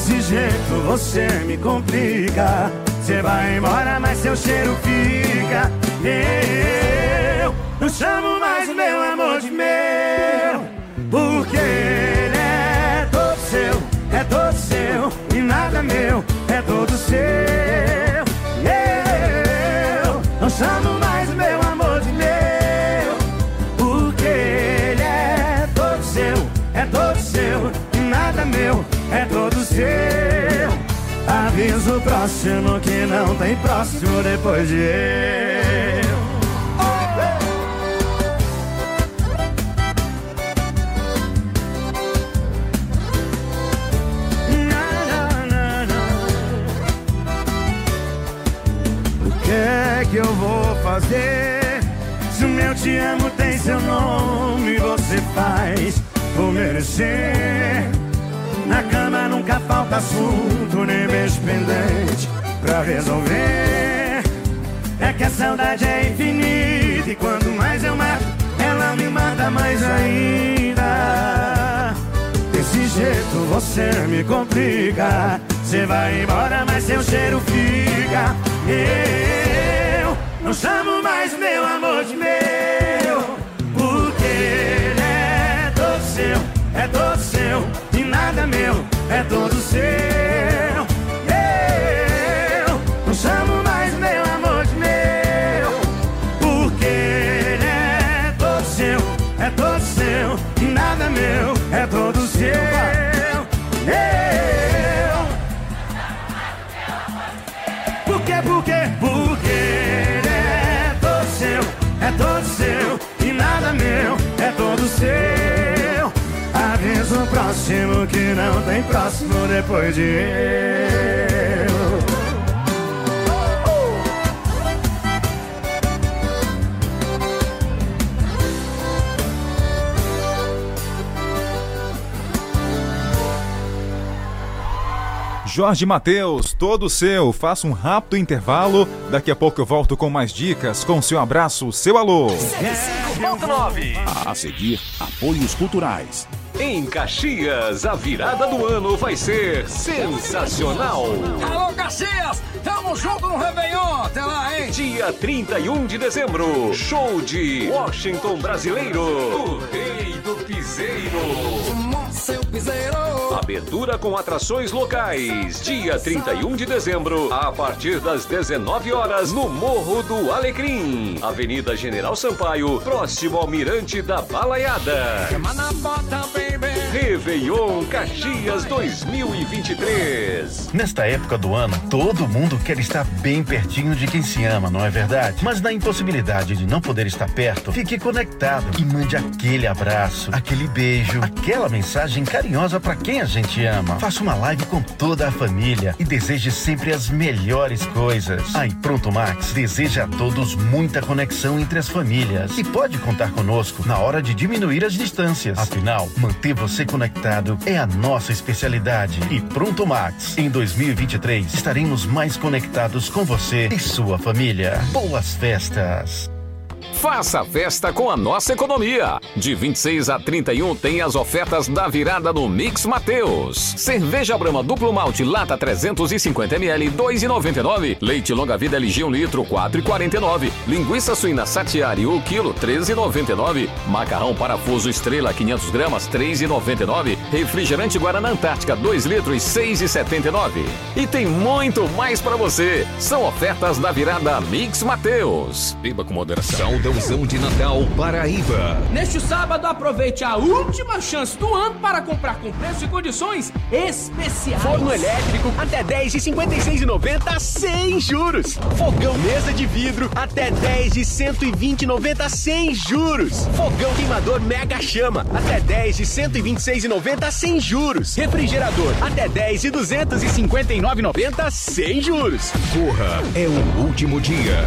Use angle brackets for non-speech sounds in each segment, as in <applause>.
Desse jeito você me complica. Você vai embora, mas seu cheiro fica. Eu não chamo mais meu amor de meu, porque ele é todo seu, é todo seu e nada meu, é todo seu. Eu não chamo mais meu é todo seu. Avisa o próximo que não tem próximo depois de eu. É que eu vou fazer? Se o meu te amo tem seu nome, você faz por merecer. Na cama nunca falta assunto, nem beijo pendente pra resolver. É que a saudade é infinita e quanto mais eu mato, ela me mata mais ainda. Desse jeito você me complica. Você vai embora, mas seu cheiro fica. Eu não chamo mais meu amor de meu, porque ele é todo seu, é todo seu e nada meu, é todo seu. Eu não chamo mais meu amor de meu, porque ele é todo seu, é todo seu e nada meu, é todo seu. Eu por quê, por quê? Porque próximo que não tem próximo depois de eu. Jorge Mateus, todo seu. Faça um rápido intervalo. Daqui a pouco eu volto com mais dicas. Com seu abraço, seu alô. 5.9. A seguir, apoios culturais. Em Caxias, a virada do ano vai ser sensacional. Alô, Caxias! Tamo junto no Réveillon! Até lá, hein? Dia 31 de dezembro, show de Washington Brasileiro, o rei do piseiro. Seu piseiro! Abertura com atrações locais. Dia 31 de dezembro, a partir das 19 horas, no Morro do Alecrim. Avenida General Sampaio, próximo ao Mirante da Balaiada. Semana bota, baby! Réveillon Caxias 2023. Nesta época do ano, todo mundo quer estar bem pertinho de quem se ama, não é verdade? Mas na impossibilidade de não poder estar perto, fique conectado e mande aquele abraço, aquele beijo, aquela mensagem carinhosa para quem a gente ama. Faça uma live com toda a família e deseje sempre as melhores coisas. A Pronto Max deseja a todos muita conexão entre as famílias e pode contar conosco na hora de diminuir as distâncias. Afinal, manter você conectado é a nossa especialidade. E Pronto Max, em 2023 estaremos mais conectados com você e sua família. Boas festas! Faça festa com a nossa economia. De 26 a 31 tem as ofertas da virada no Mix Mateus. Cerveja Brahma duplo malte lata 350 ml 2,99. Leite longa vida LG 1 litro 4,49. Linguiça suína Satiari 1 quilo 13,99. Macarrão parafuso Estrela 500 gramas 3,99. Refrigerante Guaraná Antártica 2 litros 6,79. E tem muito mais para você. São ofertas da virada Mix Mateus. Beba com moderação. Saudãozão de Natal Paraíba. Neste sábado, aproveite a última chance do ano para comprar com preço e condições especiais. Forno elétrico até 10 de 56,90 sem juros. Fogão mesa de vidro até 10 de 120,90 sem juros. Fogão queimador Mega Chama até 10 de 126,90 sem juros. Refrigerador até 10 de 259,90 sem juros. Corra, é o último dia.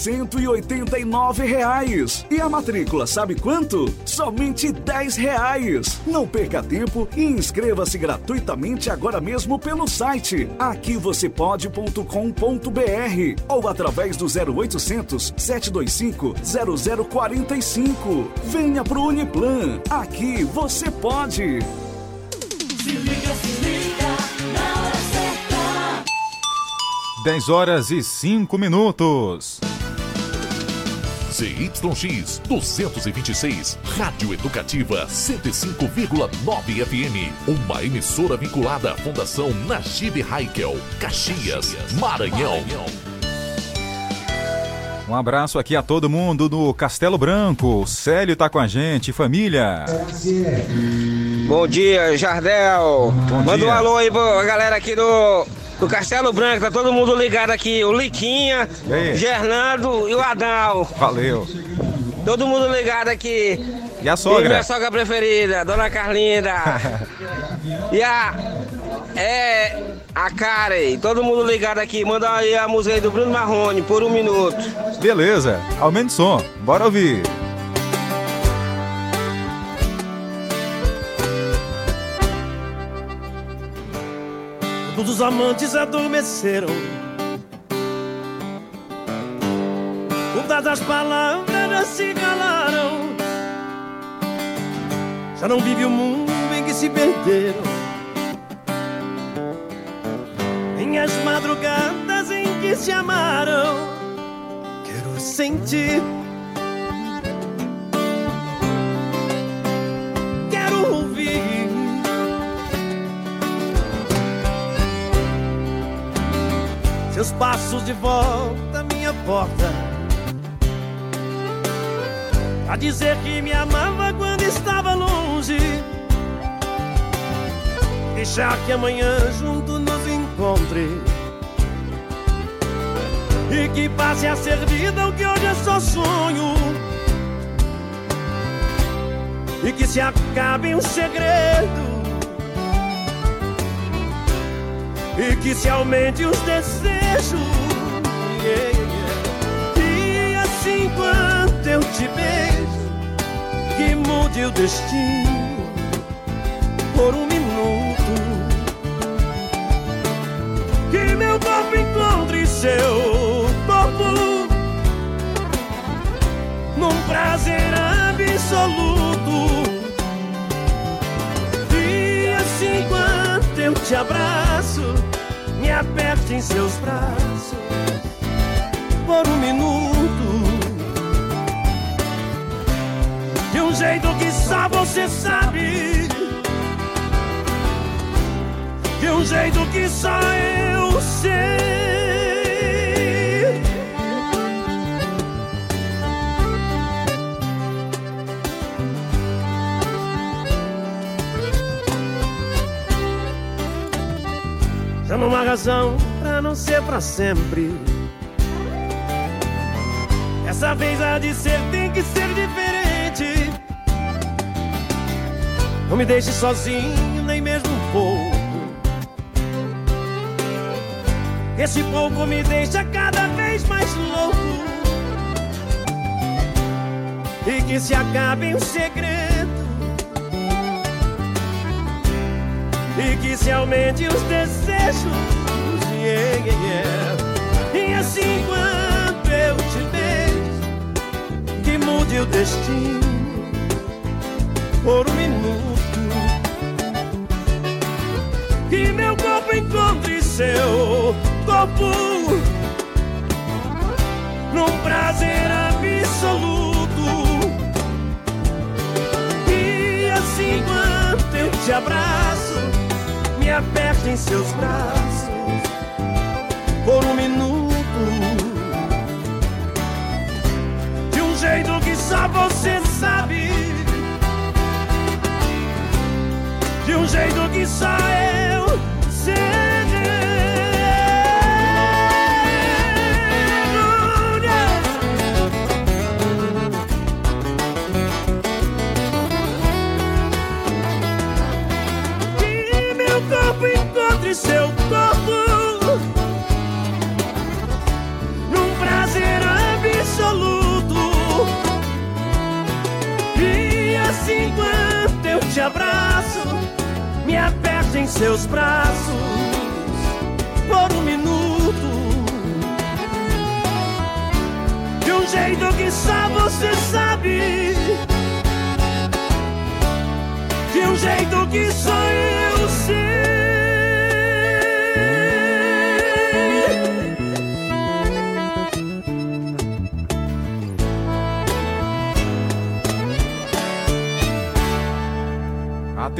189. Reais. E a matrícula, sabe quanto? Somente 10 reais. Não perca tempo e inscreva-se gratuitamente agora mesmo pelo site aqui você pode.com.br ou através do 0800 725 0045. Venha pro Uniplan. Aqui você pode. Se liga, se liga, na hora certa. 10 horas e 5 minutos. ZYX 226, Rádio Educativa 105,9 FM. Uma emissora vinculada à Fundação Najib Haikel, Caxias, Maranhão. Um abraço aqui a todo mundo do Castelo Branco. O Célio tá com a gente, família. Bom dia, Jardel. Bom Manda um dia. alô aí pra galera aqui do, do Castelo Branco. Tá todo mundo ligado aqui. O Liquinha, E o Gernando e o Adal. Valeu. Todo mundo ligado aqui. E a E sogra? minha sogra preferida, Dona Carlinda. <laughs> e a. É. A Karen. Todo mundo ligado aqui. Manda aí a música aí do Bruno Marrone por um minuto. Beleza, aumente o som. Bora ouvir. Todos os amantes adormeceram. Todas as palavras se calaram. Já não vive o mundo em que se perderam. Nem as madrugadas em que se amaram. Quero sentir. Quero ouvir. Seus passos de volta à minha porta A dizer que me amava quando estava longe Deixar que amanhã junto nos encontre E que passe a ser vida o que hoje é só sonho E que se acabe um segredo e que se aumente os desejos. Yeah, yeah. E assim quanto eu te beijo, que mude o destino por um minuto. Que meu corpo encontre seu corpo num prazer absoluto. E assim quanto eu te abraço, me aperte em seus braços por um minuto. De um jeito que só você sabe. De um jeito que só eu Já não há razão pra não ser pra sempre. Essa vez há de ser, tem que ser diferente. Não me deixe sozinho, nem mesmo um pouco. Esse pouco me deixa cada vez mais louco. E que se acabe um segredo. e que se aumente os desejos. Yeah, yeah, yeah. E assim quando eu te beijo, que mude o destino por um minuto. Que meu corpo encontre seu corpo num prazer absoluto. E assim quando eu te abraço me aperte em seus braços por um minuto. você sabe. De um jeito que só eu seus braços por um minuto. De um jeito que só você sabe. De um jeito que só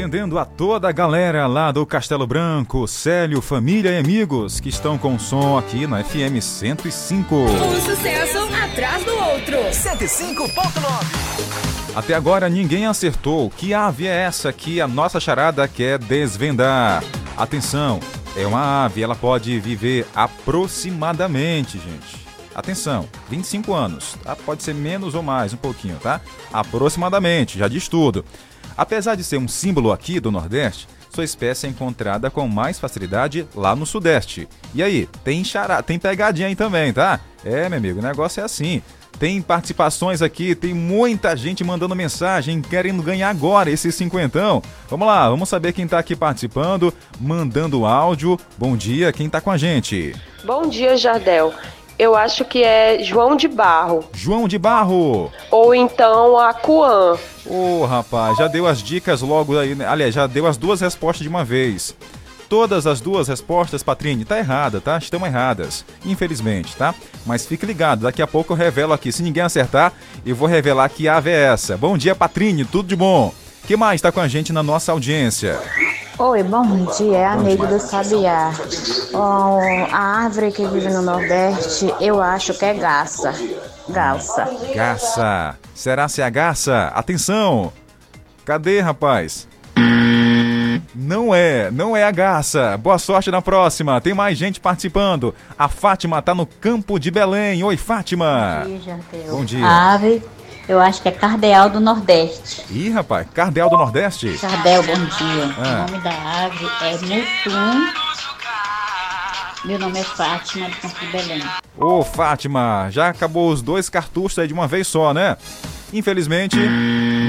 Atendendo a toda a galera lá do Castelo Branco, Célio, família e amigos que estão com som aqui na FM 105. Um sucesso atrás do outro. 105.9. Até agora ninguém acertou que ave é essa que a nossa charada quer desvendar. Atenção, é uma ave, ela pode viver aproximadamente, gente. Atenção, 25 anos, tá? pode ser menos ou mais, um pouquinho, tá? Aproximadamente, já diz tudo. Apesar de ser um símbolo aqui do Nordeste, sua espécie é encontrada com mais facilidade lá no Sudeste. E aí, tem chará, tem pegadinha aí também, tá? É, meu amigo, o negócio é assim. Tem participações aqui, tem muita gente mandando mensagem, querendo ganhar agora esse cinquentão. Vamos lá, vamos saber quem tá aqui participando, mandando áudio. Bom dia, quem tá com a gente? Bom dia, Jardel. Eu acho que é João de Barro. João de Barro. Ou então a Cuan. Ô, rapaz, já deu as dicas logo aí, né? Aliás, já deu as duas respostas de uma vez. Todas as duas respostas, Patrine, tá errada, tá? Estão erradas, infelizmente, tá? Mas fique ligado, daqui a pouco eu revelo aqui. Se ninguém acertar, eu vou revelar que ave é essa. Bom dia, Patrine, tudo de bom? que mais tá com a gente na nossa audiência? Oi, bom dia, é a Neide do Sabiá. Ó, a árvore que vive no Nordeste, eu acho que é garça. Garça. Garça. Será se é a garça? Atenção! Cadê, rapaz? Não é, não é a garça. Boa sorte na próxima. Tem mais gente participando. A Fátima tá no campo de Belém. Oi, Fátima. Bom dia, Jardel. Bom dia. A ave, eu acho que é cardeal do Nordeste. Ih, rapaz, Cardeal do Nordeste? Jardel, bom dia. Ah. O nome da ave é Mutum. Meu nome é Fátima, do Campo de Belém. Ô, Fátima, já acabou os dois cartuchos aí de uma vez só, né? Infelizmente,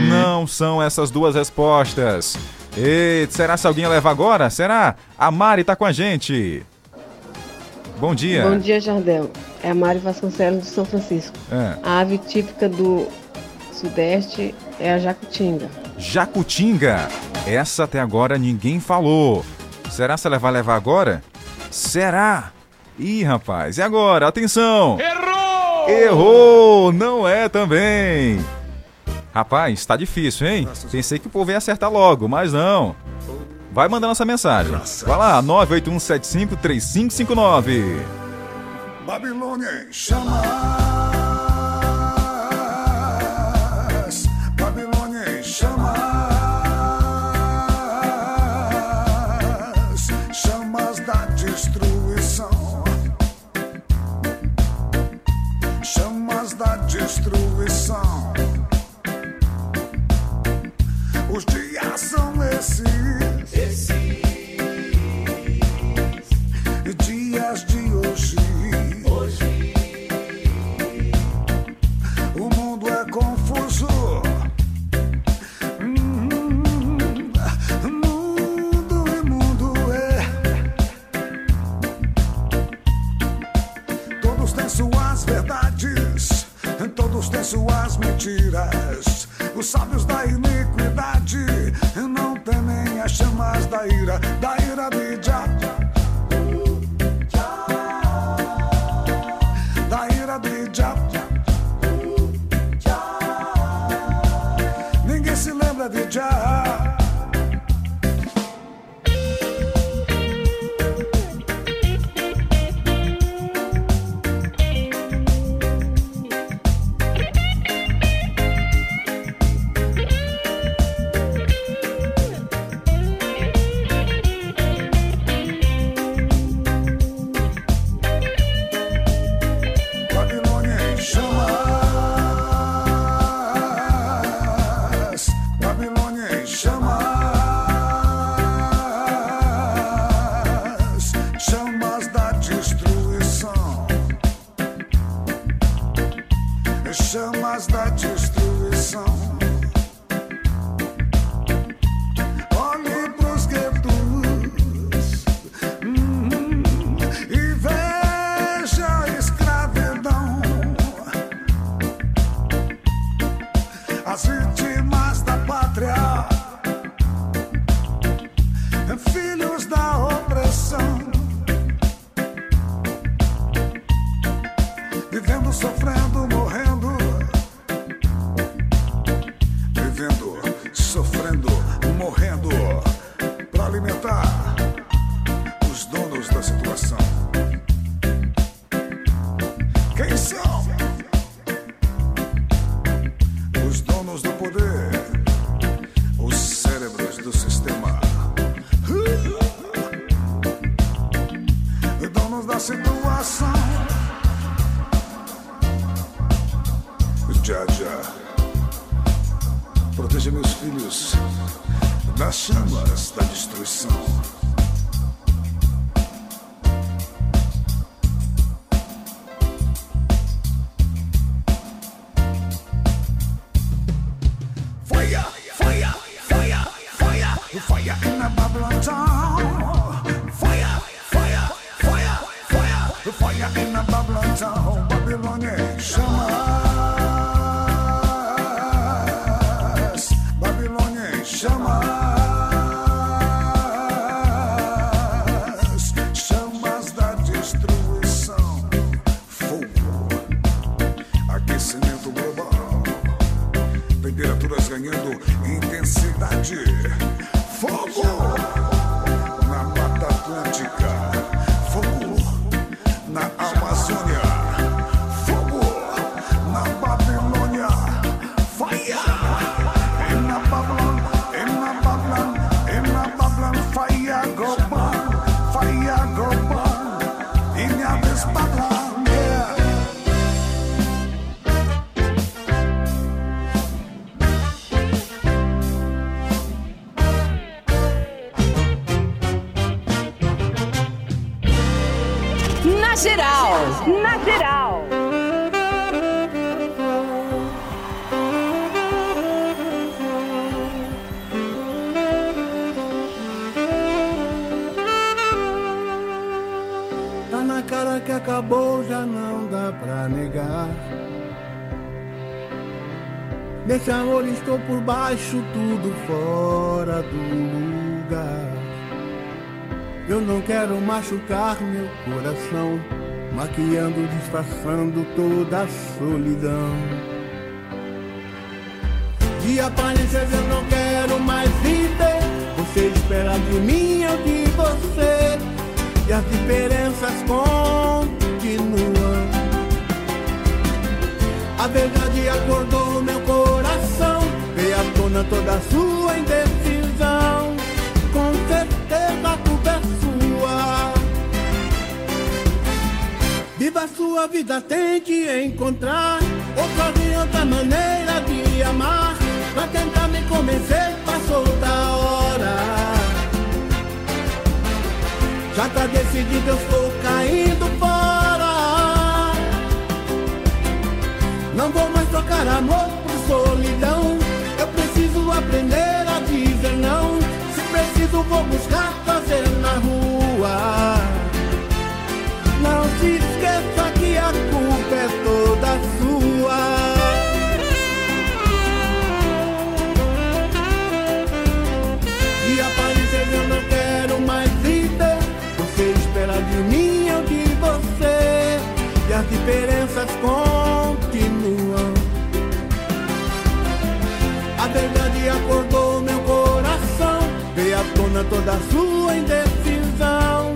não são essas duas respostas. Eita, será se alguém leva agora? Será? A Mari tá com a gente. Bom dia. Bom dia, Jardel. É a Mari Vasconcelos de São Francisco. É. A ave típica do Sudeste é a jacutinga. Jacutinga. Essa até agora ninguém falou. Será se ela vai levar agora? Será? Ih, rapaz, e agora? Atenção! Errou! Errou! Não é também. Rapaz, tá difícil, hein? Pensei que o povo ia acertar logo, mas não. Vai mandando essa mensagem. Vai lá, 981753559. Babilônia em Todos têm suas mentiras. Os sábios da iniquidade as chamas da ira, da ira de Jah. Nesse amor estou por baixo, tudo fora do lugar. Eu não quero machucar meu coração, maquiando, disfarçando toda a solidão. De aparências eu não quero mais viver. Você espera de mim, eu de você. E as diferenças continuam. A verdade acordou toda a sua indecisão. Com certeza a culpa é sua. Viva a sua vida, tente encontrar outra, outra maneira de amar. Pra tentar me convencer, passou da hora. Já tá decidido, eu estou caindo fora. Não vou mais trocar amor preciso, vou buscar fazer na rua. Tona toda a sua indecisão.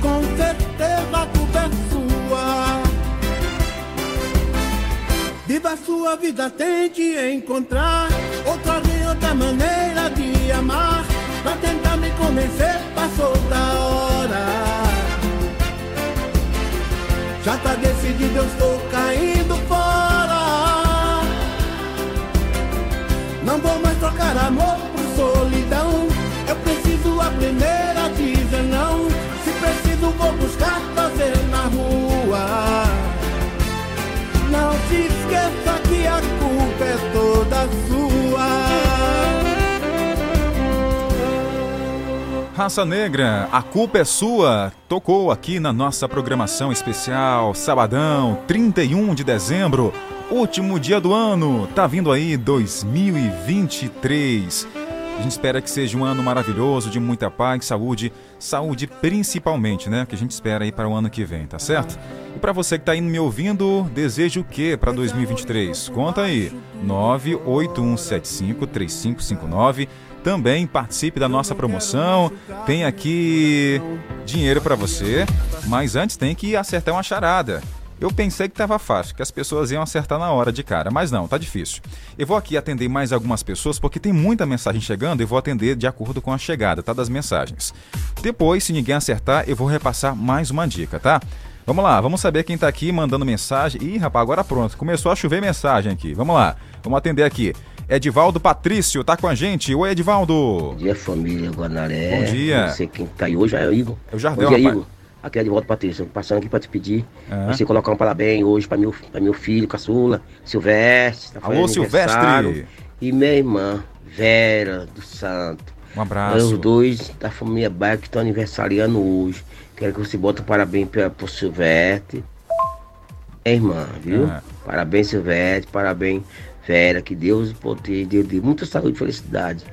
Com certeza a culpa é sua. Viva a sua vida, tente encontrar outra outra maneira de amar. Pra tentar me convencer, passou da hora. Já tá decidido, eu estou caindo fora. Não vou mais trocar amor preciso aprender a dizer não. Se preciso, vou buscar fazer na rua. Não se esqueça que a culpa é toda sua. Raça Negra, a culpa é sua. Tocou aqui na nossa programação especial, sabadão, 31 de dezembro, último dia do ano. Tá vindo aí 2023. A gente espera que seja um ano maravilhoso, de muita paz, saúde, saúde principalmente, né? Que a gente espera aí para o ano que vem, tá certo? E para você que tá aí me ouvindo, deseja o que para 2023? Conta aí. 981753559 também participe da nossa promoção. Tem aqui dinheiro para você, mas antes tem que acertar uma charada. Eu pensei que estava fácil, que as pessoas iam acertar na hora de cara, mas não, tá difícil. Eu vou aqui atender mais algumas pessoas porque tem muita mensagem chegando e vou atender de acordo com a chegada, tá? Das mensagens. Depois, se ninguém acertar, eu vou repassar mais uma dica, tá? Vamos lá, vamos saber quem tá aqui mandando mensagem. Ih, rapaz, agora pronto. Começou a chover mensagem aqui. Vamos lá, vamos atender aqui. Edivaldo Patrício tá com a gente. Oi, Edivaldo. Bom dia, família Guanaré. Bom dia. Não sei quem tá aí hoje, é o Igor. É o Jardel, Bom dia, rapaz. Igor. Aqui é Edivaldo Patrício, passando aqui pra te pedir. Pra você colocar um parabéns hoje pra meu, pra meu filho, caçula, Silvestre. Tá Alô. Silvestre. E minha irmã, Vera do Santo. Um abraço. Os dois da família Baia que estão aniversariando hoje. Quero que você bote um parabéns pra, pro Silvestre. É irmã, viu? É. Parabéns, Silvestre. Parabéns, Vera. Que Deus poder, Deus dê muita saúde e felicidade.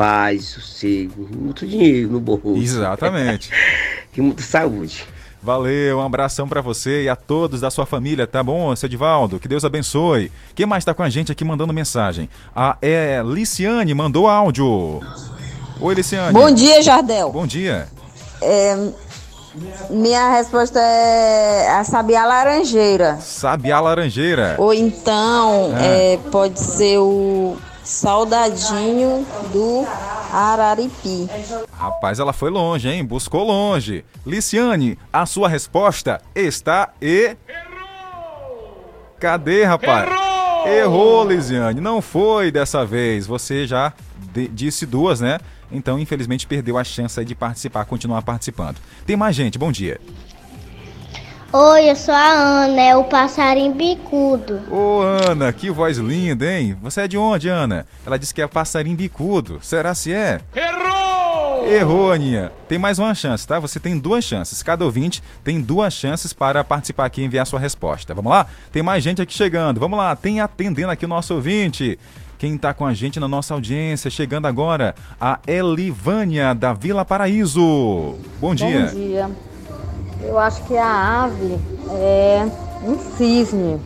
Paz, sossego, muito dinheiro no bolso. Exatamente. <laughs> e muita saúde. Valeu, um abração pra você e a todos da sua família, tá bom, seu Edivaldo? Que Deus abençoe. Quem mais tá com a gente aqui mandando mensagem? A é, Liciane mandou áudio. Oi, Liciane. Bom dia, Jardel. Bom dia. É, minha resposta é a sabiá laranjeira. Sabiá Laranjeira. Ou então Ah. é, pode ser o saudadinho do Araripi. Rapaz, ela foi longe, hein? Buscou longe. Liciane, a sua resposta está e. Cadê, rapaz? Errou! Errou, Lisiane. Não foi dessa vez. Você já de- disse duas, né? Então, infelizmente, perdeu a chance de participar, continuar participando. Tem mais gente, bom dia. Oi, eu sou a Ana, é o passarinho bicudo. Ô, Ana, que voz linda, hein? Você é de onde, Ana? Ela disse que é passarinho bicudo. Será se é? Errou! Errou, Aninha. Tem mais uma chance, tá? Você tem duas chances. Cada ouvinte tem duas chances para participar aqui e enviar sua resposta. Vamos lá? Tem mais gente aqui chegando. Vamos lá, tem atendendo aqui o nosso ouvinte. Quem tá com a gente na nossa audiência, chegando agora, a Elivânia da Vila Paraíso. Bom dia. Bom dia. Eu acho que a ave é um cisne.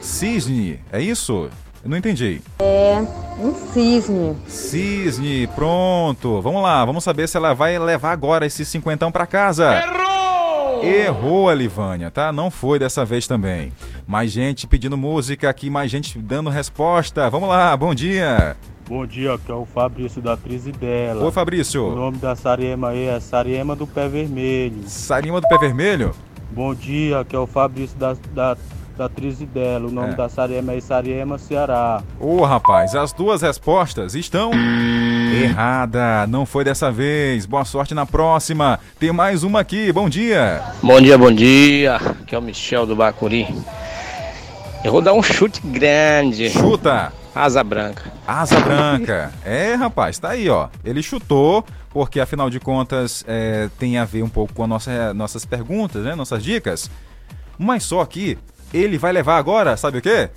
Cisne, é isso? Eu não entendi. É um cisne. Cisne, pronto. Vamos lá, vamos saber se ela vai levar agora esse cinquentão pra casa. Errou! Errou, Elivânia, tá? Não foi dessa vez também. Mais gente pedindo música aqui, mais gente dando resposta. Vamos lá, bom dia. Bom dia, aqui é o Fabrício da Trizidela. Oi, Fabrício. O nome da Sariema aí é Sariema do Pé Vermelho. Sarima do Pé Vermelho? Bom dia, aqui é o Fabrício da, da, da Trizidela. O nome É. da Sariema é Sariema Ceará. Ô, rapaz, as duas respostas estão errada. Não foi dessa vez. Boa sorte na próxima. Tem mais uma aqui. Bom dia. Bom dia, bom dia. Aqui é o Michel do Bacuri. Eu vou dar um chute grande. Chuta. Asa branca. Asa branca. É, rapaz, tá aí, ó. Ele chutou, porque afinal de contas é, tem a ver um pouco com as nossa, nossas perguntas, né? Nossas dicas. Mas só que ele vai levar agora, sabe o quê?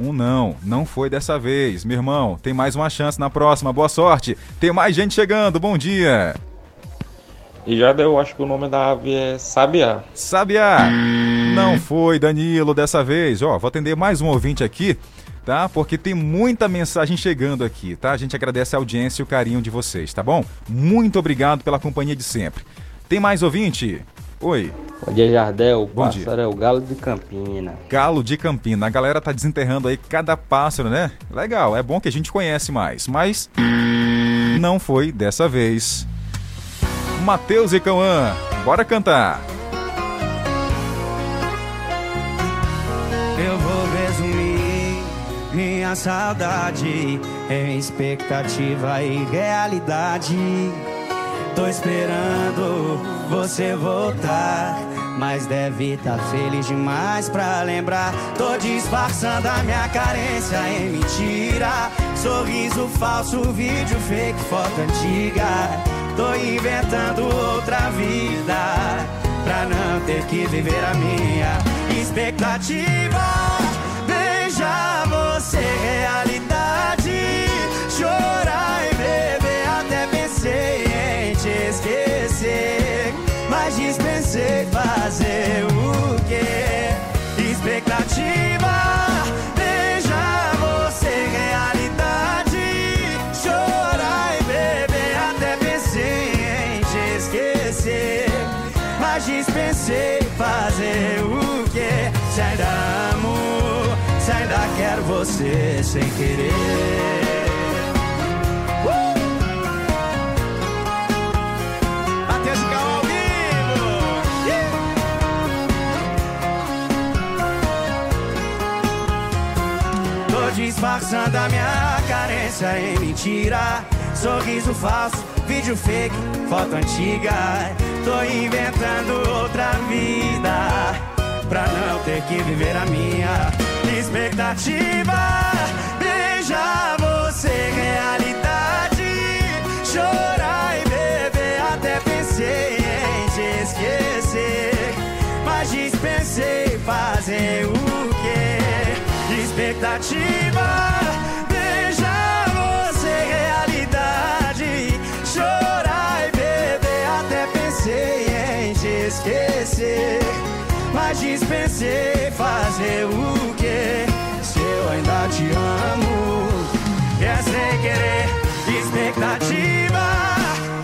Um não, não foi dessa vez. Meu irmão, tem mais uma chance na próxima. Boa sorte. Tem mais gente chegando. Bom dia. E já deu, acho que o nome da ave é Sabiá. Sabiá. Não foi, Danilo, dessa vez. Ó, vou atender mais um ouvinte aqui, tá? Porque tem muita mensagem chegando aqui, tá? A gente agradece a audiência e o carinho de vocês, tá bom? Muito obrigado pela companhia de sempre. Tem mais ouvinte? Oi. Bom dia, Jardel. Bom pássaro é o galo de Campina. Galo de Campina. A galera tá desenterrando aí cada pássaro, né? Legal, é bom que a gente conhece mais, mas não foi dessa vez. Matheus e Cauã, bora cantar. Minha saudade em expectativa e realidade. Tô esperando você voltar, mas deve tá feliz demais pra lembrar. Tô disfarçando a minha carência em mentira. Sorriso falso, vídeo fake, foto antiga. Tô inventando outra vida pra não ter que viver a minha expectativa. Beijar você, você sem querer. Uh! disfarçando a minha carência em mentira. Sorriso falso, vídeo fake, foto antiga. Tô inventando outra vida pra não ter que viver a minha expectativa. Beijar você, realidade, chorar e beber até pensei em te esquecer, mas dispensei fazer o quê? Expectativa. pensei fazer o que Se eu ainda te amo, é sem querer, expectativa.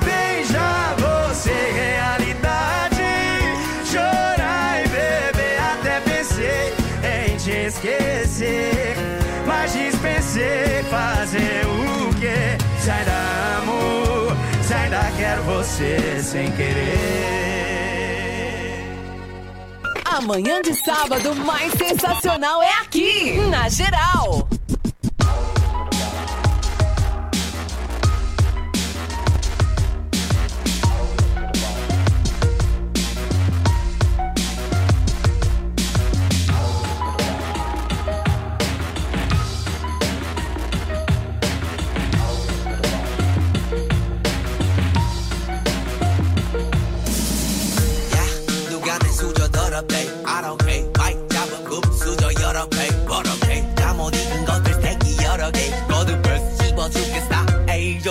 Beijar você, realidade. Chorar e beber, até pensei é em te esquecer. Mas dispensei fazer o que Se ainda amo, se ainda quero você sem querer. Amanhã de sábado mais sensacional é aqui, na geral.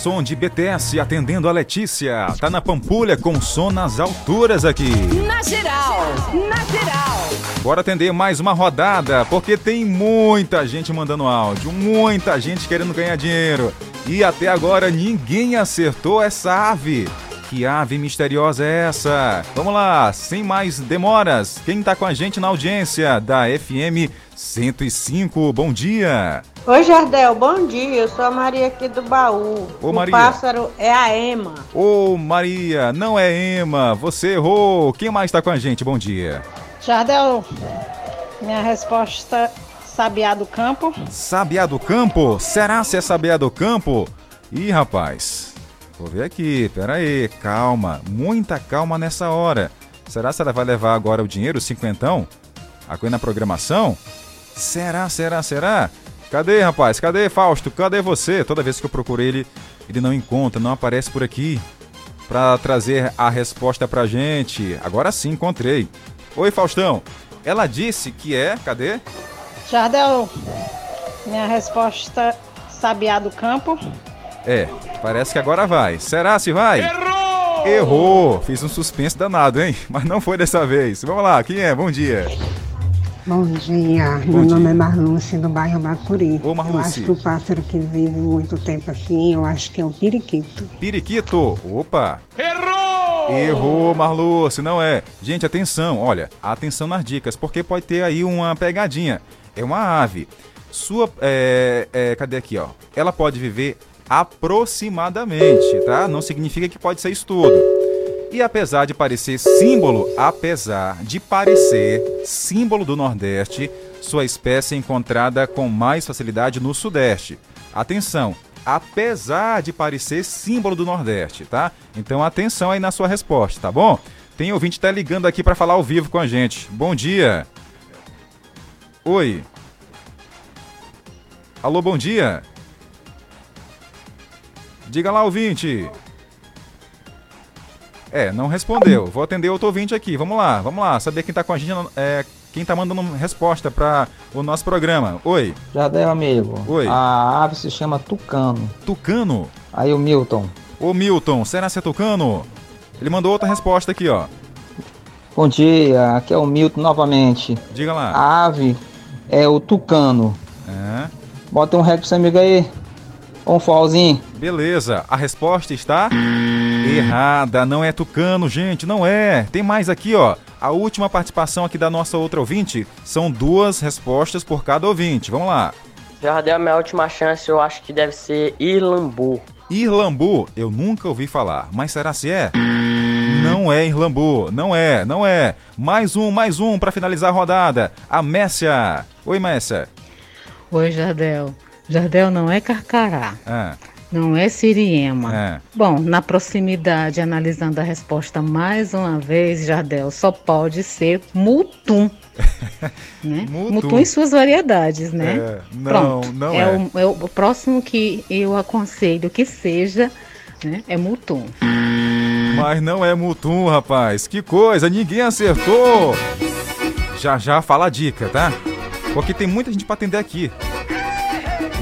som de BTS atendendo a Letícia. Tá na Pampulha com som nas alturas aqui. Na geral, na geral. Bora atender mais uma rodada, porque tem muita gente mandando áudio, muita gente querendo ganhar dinheiro. E até agora ninguém acertou essa ave. Que ave misteriosa é essa? Vamos lá, sem mais demoras. Quem tá com a gente na audiência da FM 105? Bom dia. Oi, Jardel, bom dia. Eu sou a Maria aqui do baú. Ô, Maria. O pássaro é a Ema. Ô Maria, não é Ema, você errou. Quem mais tá com a gente? Bom dia. Jardel, minha resposta sabiá do campo. Sabiá do Campo? Será se é Sabiá do Campo? Ih, rapaz. Vou ver aqui, pera aí, calma, muita calma nessa hora. Será se ela vai levar agora o dinheiro, cinquentão? Aqui na programação? Será, será, será? Cadê, rapaz? Cadê, Fausto? Cadê você? Toda vez que eu procuro ele, ele não encontra, não aparece por aqui pra trazer a resposta pra gente. Agora sim, encontrei. Oi, Faustão. Ela disse que é, cadê? Jardel, minha resposta sabiá do campo. É, parece que agora vai. Será se vai? Errou! Errou! Fiz um suspense danado, hein? Mas não foi dessa vez. Vamos lá, quem é? Bom dia. Bom dia, Bom meu dia. nome é Marluce do bairro Bacuri. Ô, Marluce. Eu acho que o pássaro que vive muito tempo aqui, eu acho que é o periquito. Periquito. Opa! Errou! Errou, Marluce, não é. Gente, atenção, olha, atenção nas dicas, porque pode ter aí uma pegadinha. É uma ave. Sua. É, é, cadê aqui, ó? Ela pode viver aproximadamente, tá? Não significa que pode ser isso tudo. E apesar de parecer símbolo, apesar de parecer símbolo do Nordeste, sua espécie é encontrada com mais facilidade no Sudeste. Atenção, apesar de parecer símbolo do Nordeste, tá? Então atenção aí na sua resposta, tá bom? Tem ouvinte que tá ligando aqui para falar ao vivo com a gente. Bom dia. Oi. Alô, bom dia. Diga lá, ouvinte. É, não respondeu. Vou atender outro ouvinte aqui. Vamos lá, vamos lá. Saber quem tá com a gente, é, quem tá mandando resposta para o nosso programa. Oi. Jardel, amigo. Oi. A ave se chama tucano. Tucano? Aí o Milton. Ô, Milton, será que é tucano? Ele mandou outra resposta aqui, ó. Bom dia, aqui é o Milton novamente. Diga lá. A ave é o tucano. É. Bota um rec pro seu amigo aí. Um forrozinho. Beleza, a resposta está errada. Não é tucano, gente, não é. Tem mais aqui, ó. A última participação aqui da nossa outra ouvinte são duas respostas por cada ouvinte. Vamos lá. Jardel, minha última chance, eu acho que deve ser Irlambu. Irlambu, eu nunca ouvi falar, mas será se é? Não é Irlambu, não é, não é. Mais um, mais um para finalizar a rodada. A Messia. Oi, Messia. Oi, Jardel. Jardel não é carcará, Ah, não é siriema. É. Bom, na proximidade, analisando a resposta mais uma vez, Jardel, só pode ser mutum. <laughs> né? Mutum. Mutum em suas variedades, né? É, não, Pronto. não é. é. O, é o próximo que eu aconselho que seja, né? É mutum. mas não é Mutum, rapaz. Que coisa, ninguém acertou. Já já fala a dica, tá? Porque tem muita gente pra atender aqui.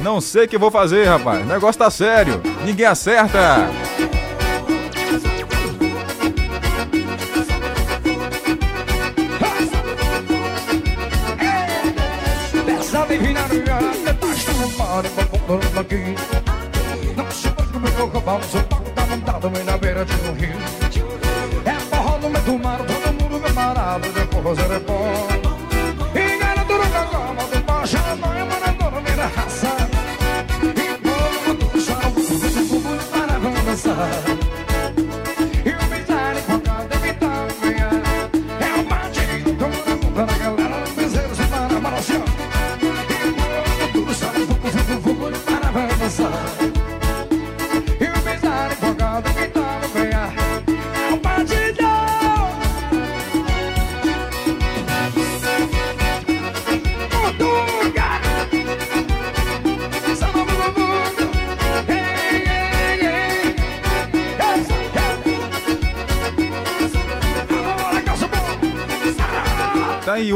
Não sei o que vou fazer, rapaz. O negócio tá sério. Ninguém acerta. Não na beira de. É forró no meio do mar, todo mundo vem parado, depois é depois. Vamos <laughs>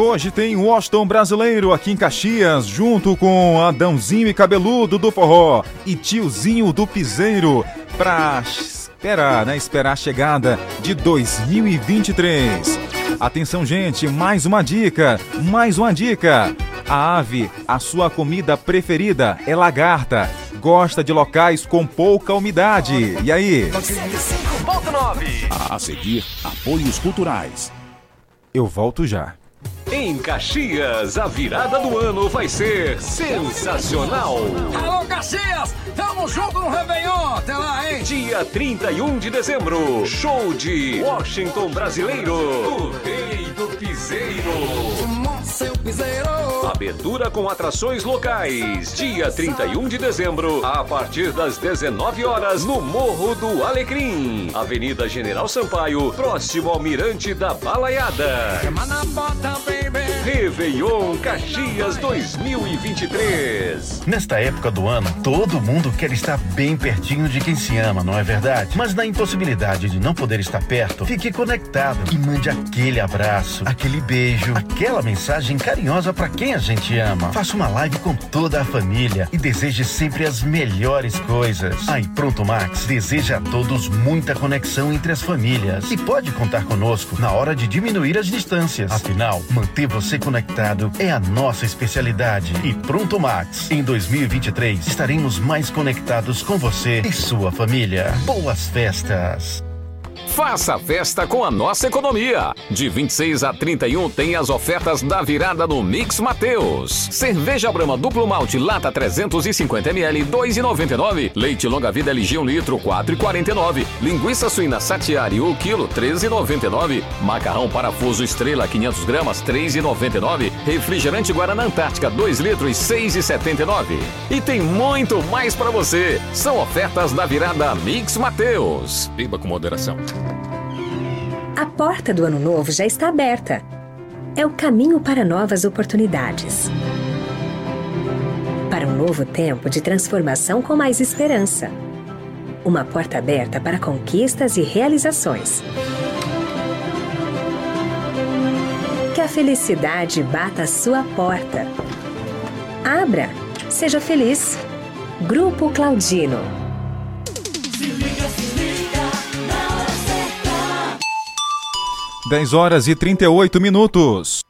hoje tem o Washington brasileiro aqui em Caxias, junto com Adãozinho e Cabeludo do Forró e Tiozinho do Piseiro, pra esperar, né? Esperar a chegada de 2023. Atenção, gente, mais uma dica, mais uma dica. A ave, a sua comida preferida é lagarta. Gosta de locais com pouca umidade. E aí? 105.9. A seguir, apoios culturais. Eu volto já. Em Caxias, a virada do ano vai ser sensacional. Alô, Caxias! Tamo junto no Réveillon! Até lá, hein? Dia 31 de dezembro, show de Washington Brasileiro, o rei do piseiro. Seu piseiro! Abertura com atrações locais. Dia 31 de dezembro, a partir das 19 horas, no Morro do Alecrim. Avenida General Sampaio, próximo ao Mirante da Balaiada. Réveillon Caxias 2023. Nesta época do ano, todo mundo quer estar bem pertinho de quem se ama, não é verdade? Mas na impossibilidade de não poder estar perto, fique conectado e mande aquele abraço, aquele beijo, aquela mensagem carinhosa para quem a gente ama. Faça uma live com toda a família e deseje sempre as melhores coisas. Aí, Pronto Max deseja a todos muita conexão entre as famílias e pode contar conosco na hora de diminuir as distâncias. Afinal, manter você conectado é a nossa especialidade. E Pronto Max, em 2023 estaremos mais conectados com você e sua família. Boas festas! Faça festa com a nossa economia. De 26 a 31 tem as ofertas da virada no Mix Mateus. Cerveja Brahma duplo malte lata 350 ml 2,99. Leite longa vida LG 1 litro 4,49. Linguiça suína Satiari 1 quilo 13,99. Macarrão parafuso Estrela 500 gramas 3,99. Refrigerante Guaraná Antártica 2 litros 6,79. E tem muito mais para você. São ofertas da virada Mix Mateus. Beba com moderação. A porta do ano novo já está aberta. É o caminho para novas oportunidades. Para um novo tempo de transformação com mais esperança. Uma porta aberta para conquistas e realizações. Que a felicidade bata a sua porta. Abra. Seja feliz. Grupo Claudino. Se liga, se liga, na hora certa. 10 horas e 38 minutos.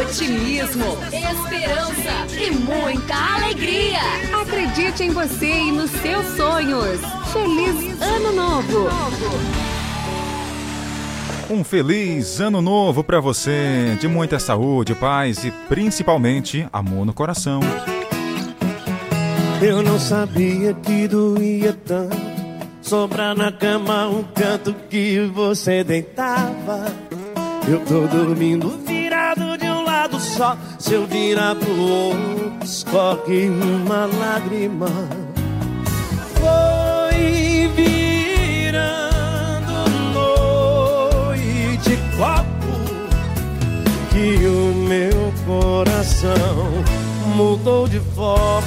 Otimismo, esperança e muita alegria. Acredite em você e nos seus sonhos. Feliz Ano Novo! Um feliz ano novo pra você, de muita saúde, paz e principalmente amor no coração. Eu não sabia que doía tanto Sobrar na cama um canto que você deitava Eu tô dormindo só Se eu virar pro outro, escorre uma lágrima. Foi virando noite copo Que o meu coração mudou de foco.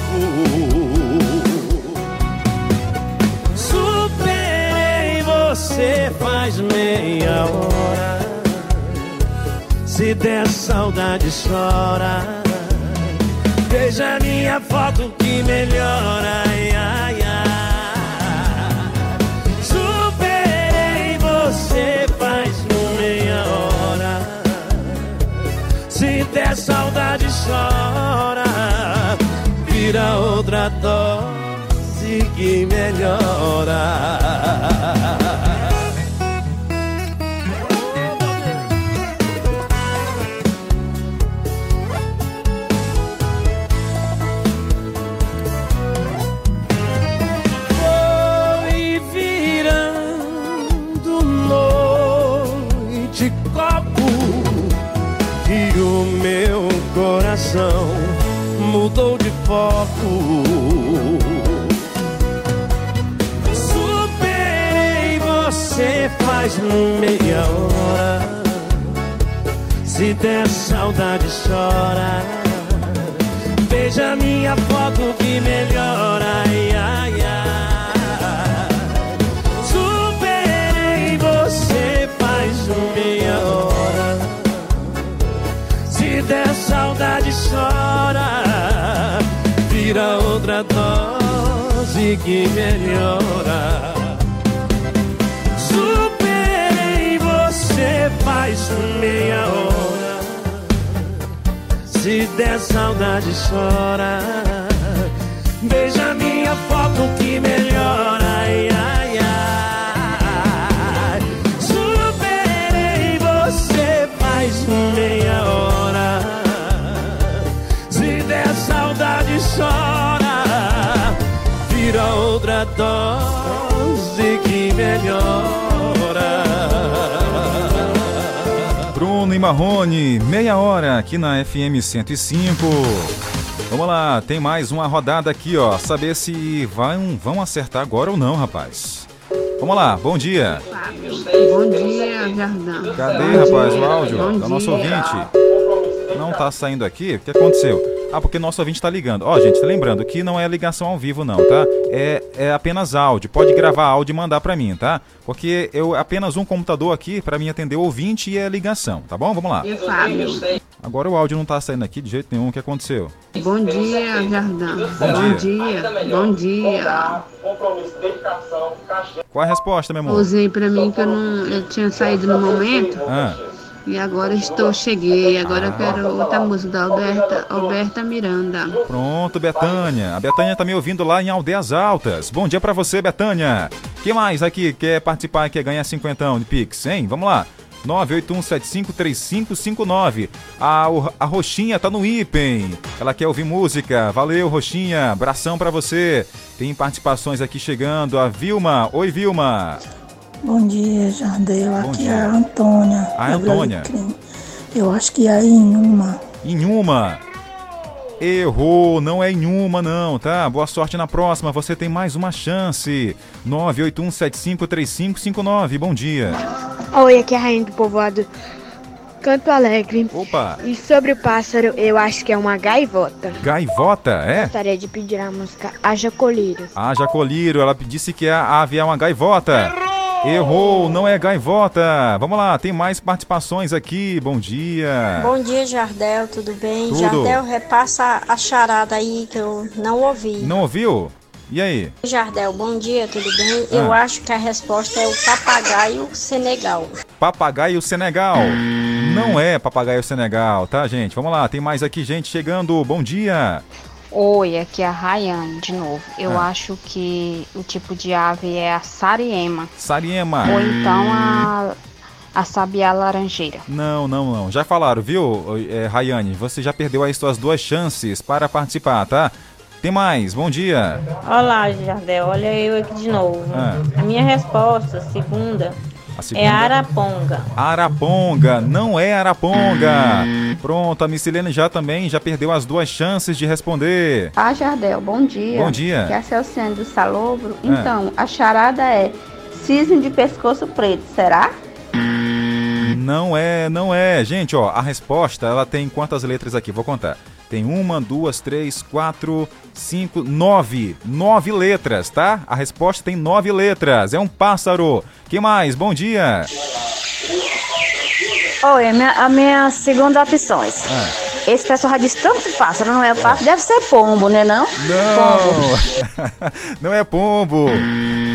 Superei você faz meia hora Se der saudade chora. Veja minha foto que melhora. Ai, ai, ai. Superei você faz meia hora. Se der saudade chora. Vira outra dose que melhora Se der saudade, chora. Veja minha foto que melhora. Ai, ai, ai. Superei você faz meia hora. Se der saudade, chora. Vira outra dose que melhora. Faz meia hora. Se der saudade, chora. Veja minha foto que melhora. Marrone, meia hora aqui na FM 105. Vamos lá, tem mais uma rodada aqui, ó. Saber se vão, vão acertar agora ou não, rapaz. Vamos lá, bom dia. Bom dia, Jardão. Cadê, Bom rapaz, dia. o áudio Bom da nosso dia. ouvinte? Não tá saindo aqui? O que aconteceu? Ah, porque nosso ouvinte tá ligando. Ó, gente, lembrando que não é ligação ao vivo, não, tá? É, é apenas áudio. Pode gravar áudio e mandar pra mim, tá? Porque eu apenas um computador aqui pra mim atender o ouvinte e é ligação, tá bom? Vamos lá. Agora o áudio não tá saindo aqui de jeito nenhum. O que aconteceu? Bom dia, Jardão. Bom dia. Bom dia. Qual a resposta, meu amor? Usei pra mim que eu não eu tinha saído no momento Ah, e agora estou cheguei. Agora eu quero outra música da Alberta, Alberta Miranda. pronto, Betânia. A Betânia tá me ouvindo lá em Aldeias Altas. Bom dia pra você, Betânia. Quem mais aqui quer participar quer ganhar cinquentão de Pix, hein? Vamos lá. 981753559. A, a Roxinha tá no Ipen. Ela quer ouvir música. Valeu, Roxinha. Abração pra você. Tem participações aqui chegando. A Vilma. Oi, Vilma. Bom dia, Jardel. Bom Aqui dia. é a Antônia. A da Antônia. Eu acho que é em uma. Em uma. Errou, não é em uma não, tá? Boa sorte na próxima, você tem mais uma chance. 981753559, bom dia. Oi, aqui é a Rainha do Povoado Canto Alegre. Opa, E sobre o pássaro, eu acho que é uma gaivota. gaivota, é? Gostaria de pedir a música Haja Colírio. A Jacoliro, ela disse que a ave é uma gaivota. Errou, não é gaivota. Vamos lá, tem mais participações aqui, bom dia. Bom dia, Jardel, tudo bem? Tudo. Jardel, repassa a charada aí que eu não ouvi. Não ouviu? E aí? Jardel, bom dia, tudo bem? Ah. Eu acho que a resposta é o papagaio Senegal. Papagaio Senegal. Não é papagaio Senegal, tá, gente? Vamos lá, tem mais aqui gente chegando. Bom dia. Oi, aqui é a Rayane de novo. Eu Ah. acho que o tipo de ave é a sariema. Sariema. Ou então a, a sabiá laranjeira. Não, não, não. Já falaram, viu, é, Rayane? Você já perdeu aí suas duas chances para participar, tá? Tem mais, bom dia. Olá, Jardel. Olha eu aqui de novo. Ah. A minha resposta, segunda, segunda? é Araponga. Araponga, não é Araponga. Pronto, a Micilene já também já perdeu as duas chances de responder. Ah, Jardel, bom dia. Bom dia. Que é a Celciane do Salobro. Ah. Então, a charada é cisne de pescoço preto, será? Não é, não é. Gente, ó, a resposta, ela tem quantas letras aqui? Vou contar. Tem uma, duas, três, quatro, cinco, nove. Nove letras, tá? A resposta tem nove letras. É um pássaro. que mais? Bom dia. Oi, a minha, a minha segunda opções. Ah. Esse pessoal já disse tanto pássaro, não é pássaro, deve ser pombo, né não? Não! <laughs> não é pombo.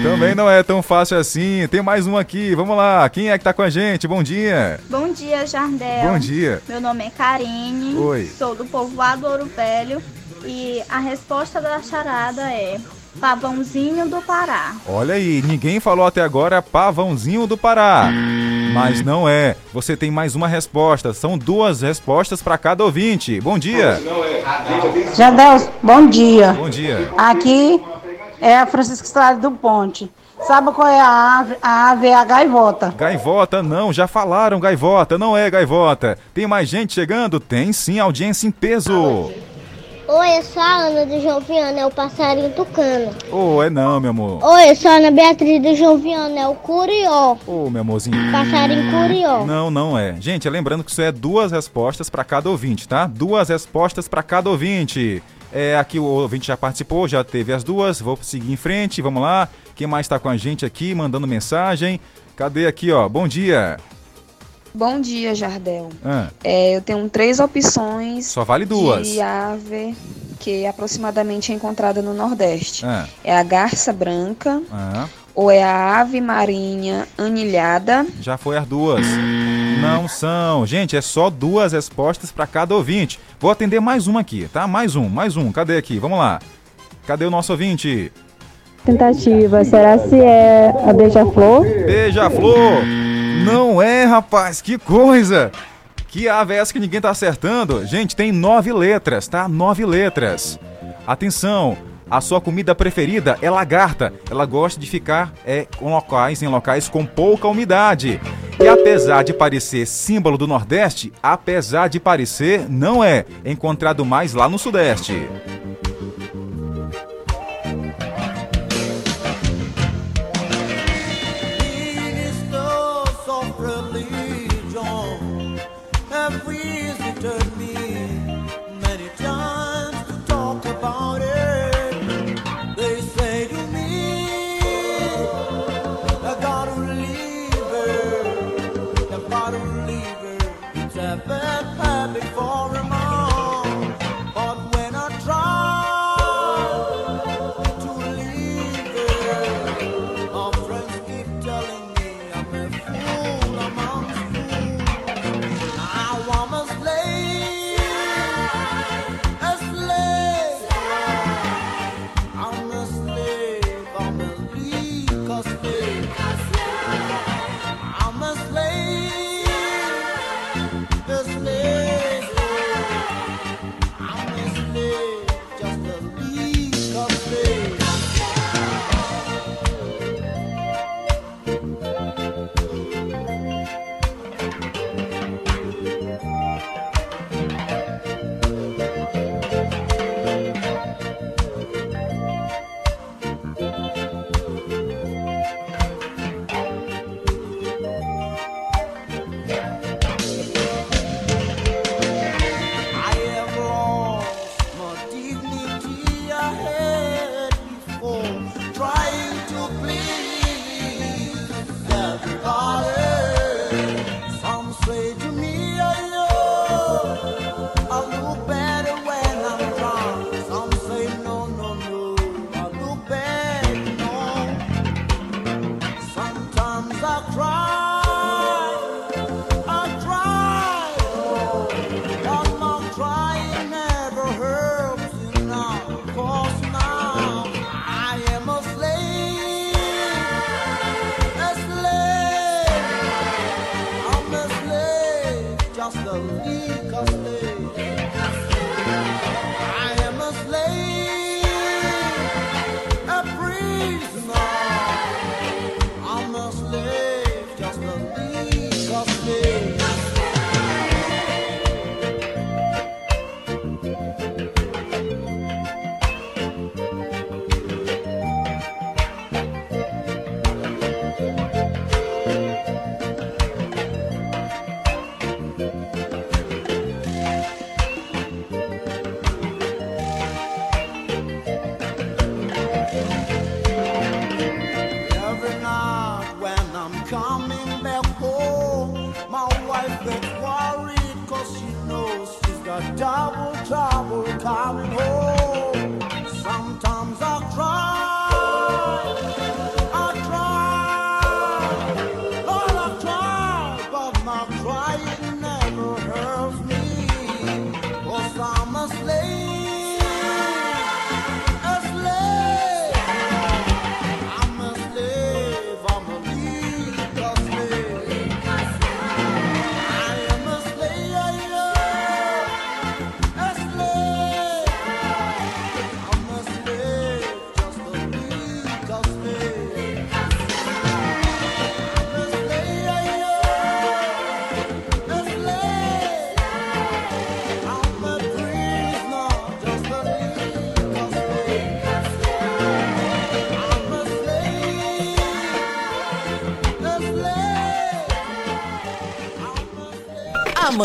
Também não é tão fácil assim. Tem mais um aqui. Vamos lá. Quem é que tá com a gente? Bom dia. Bom dia, Jardel. Bom dia. Meu nome é Karine. Oi. Sou do povoado Ouro Velho. E a resposta da charada é Pavãozinho do Pará. Olha aí, ninguém falou até agora pavãozinho do Pará. Mas não é. Você tem mais uma resposta. São duas respostas para cada ouvinte. Bom dia. Jardel, bom dia. Bom dia. Aqui é a Francisca Estrada do Ponte. Sabe qual é a ave? A ave é a gaivota. Gaivota, não, já falaram gaivota, não é gaivota. Tem mais gente chegando? Tem sim, audiência em peso. Oi, eu sou a Ana do João Viana, é o passarinho tucano. Ô, é não, meu amor. Oi, eu sou a Ana Beatriz do João Viana, é o curió. Ô, meu amorzinho. Passarinho curió. Não, não é. Gente, lembrando que isso é duas respostas para cada ouvinte, tá? Duas respostas para cada ouvinte. É, aqui o ouvinte já participou, já teve as duas. Vou seguir em frente, vamos lá. Quem mais está com a gente aqui, mandando mensagem? Cadê aqui, ó? Bom dia. Bom dia, Jardel. Ah, É, eu tenho três opções Só vale duas. de ave que aproximadamente é encontrada no Nordeste. ah, É a garça branca, ah. ou é a ave marinha anilhada, Já foi as duas. Não são. Gente, é só duas respostas para cada ouvinte. Vou atender mais uma aqui, tá? Mais um, mais um. Cadê aqui? Vamos lá. Cadê o nosso ouvinte? Tentativa, será se é a beija-flor? Beija-flor! Não é, rapaz, que coisa! Que ave é essa que ninguém tá acertando? Gente, tem nove letras, tá? Nove letras. Atenção, a sua comida preferida é lagarta. Ela gosta de ficar é, com locais, em locais com pouca umidade. E apesar de parecer símbolo do Nordeste, apesar de parecer, não é. É encontrado mais lá no Sudeste.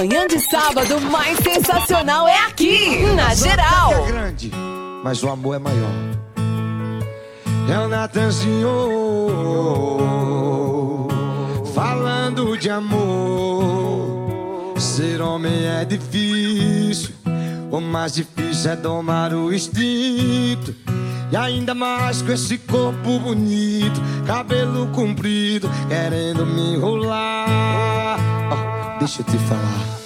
Amanhã de sábado mais sensacional é aqui, na geral. É grande, mas o amor é maior. É o Natanzinho falando de amor. Ser homem é difícil, o mais difícil é domar o instinto. E ainda mais com esse corpo bonito, cabelo comprido, querendo me enrolar. Deixa eu te falar.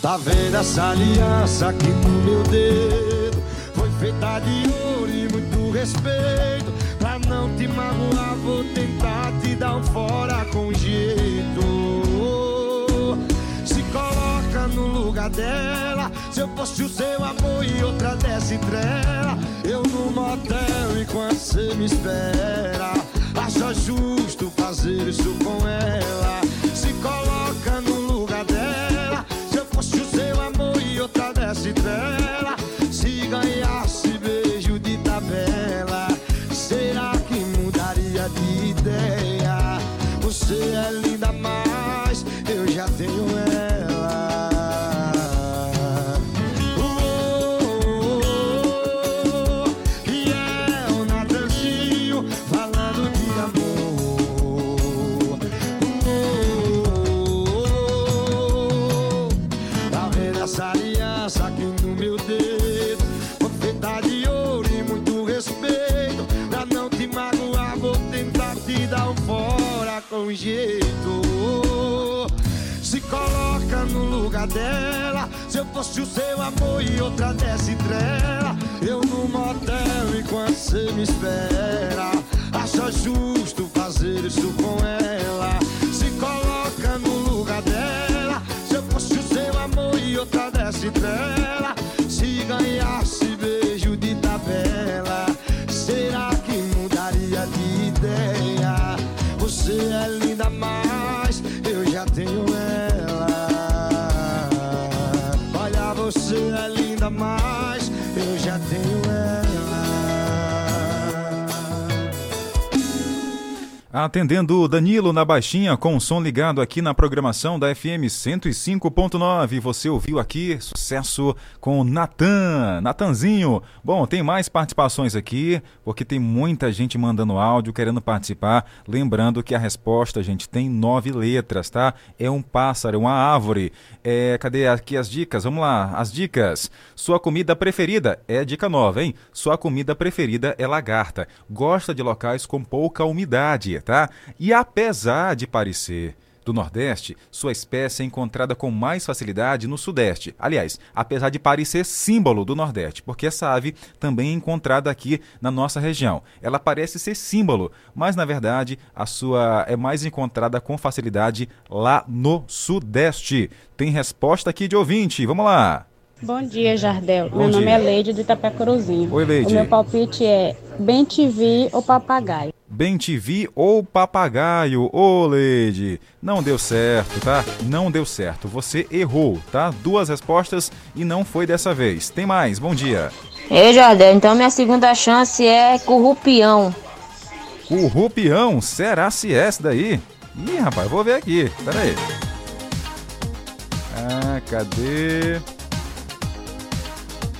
Tá vendo essa aliança aqui no meu dedo? Foi feita de ouro e muito respeito. Pra não te magoar, vou tentar te dar um fora com jeito. Se coloca no lugar dela. Se eu fosse o seu amor e outra dessa entrega, eu no motel enquanto você me espera. Acha justo fazer isso com ela. Com jeito. Se coloca no lugar dela. Se eu fosse o seu amor e outra dessa entrega, eu no motel enquanto você me espera. Acha justo fazer isso com ela? Se coloca no lugar dela. Se eu fosse o seu amor e outra dessa entrega, Atendendo Danilo na baixinha com o som ligado aqui na programação da FM 105.9. Você ouviu aqui sucesso com o Natan, Natanzinho. Bom, tem mais participações aqui, porque tem muita gente mandando áudio querendo participar. Lembrando que a resposta, gente, tem nove letras, tá? É um pássaro, uma árvore. É, cadê aqui as dicas? Vamos lá, as dicas. Sua comida preferida é dica nova, hein? Sua comida preferida é lagarta. Gosta de locais com pouca umidade, tá? E apesar de parecer do Nordeste, sua espécie é encontrada com mais facilidade no Sudeste. Aliás, apesar de parecer símbolo do Nordeste, porque essa ave também é encontrada aqui na nossa região. Ela parece ser símbolo, mas na verdade a sua é mais encontrada com facilidade lá no Sudeste. Tem resposta aqui de ouvinte. Vamos lá. Bom dia, Jardel. Bom meu nome dia. é Leide do Itapecuruzinho. Oi, Leide. O meu palpite é Bem TV ou Papagaio. Bem TV ou papagaio, ô Leide. Não deu certo, tá? Não deu certo. Você errou, tá? Duas respostas e não foi dessa vez. Tem mais, bom dia. Ei, Jardel, então minha segunda chance é Currupião. Currupião, será se é esse daí? Ih, rapaz, vou ver aqui. Pera aí. Ah, cadê?